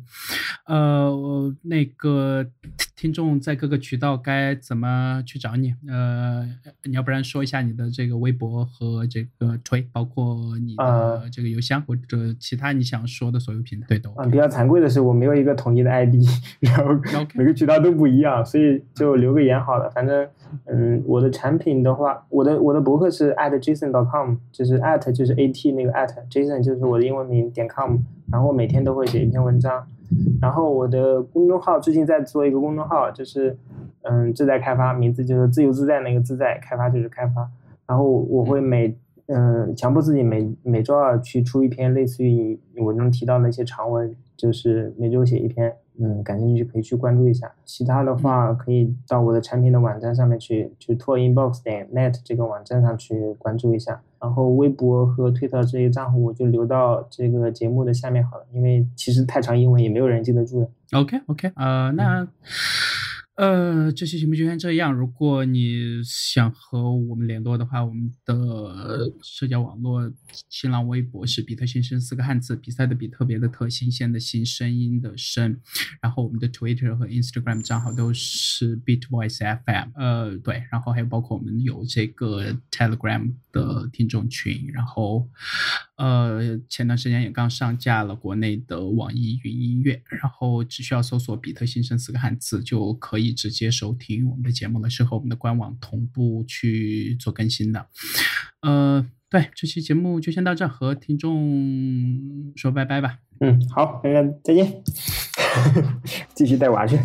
呃，那个听众在各个渠道该怎么去找你？呃，你要不然说一下你的这个微博和这个推，包括你的这个邮箱或者其他你想说的所有平台，对都。嗯，比较惭愧的是，我没有一个统一的 ID，然后每个渠道都不一样，所以就留个言好了。反正，嗯，我的产品的话，我的我的博客是 at jason.com，就是 at 就是 at 那个 at jason 就是我的英文名点 com，然后每天都会写一篇文章。然后我的公众号最近在做一个公众号，就是嗯自在开发，名字就是自由自在那个自在开发就是开发。然后我会每嗯强迫自己每每周二去出一篇类似于你文中提到那些长文。就是每周写一篇，嗯，感兴趣可以去关注一下。其他的话，可以到我的产品的网站上面去，去 tour inbox 点 net 这个网站上去关注一下。然后微博和推特这些账户我就留到这个节目的下面好了，因为其实太长英文也没有人记得住的。OK OK，呃，那。呃，这期节目就先这样。如果你想和我们联络的话，我们的社交网络新浪微博是比特新生四个汉字，比赛的比特别的特新鲜的新声音的声。然后我们的 Twitter 和 Instagram 账号都是 BeatVoiceFM。呃，对，然后还有包括我们有这个 Telegram 的听众群。然后，呃，前段时间也刚上架了国内的网易云音乐。然后只需要搜索比特新生四个汉字就可以。直接收听我们的节目了，是和我们的官网同步去做更新的。呃，对，这期节目就先到这，和听众说拜拜吧。嗯，好，大家再见，继续带娃去。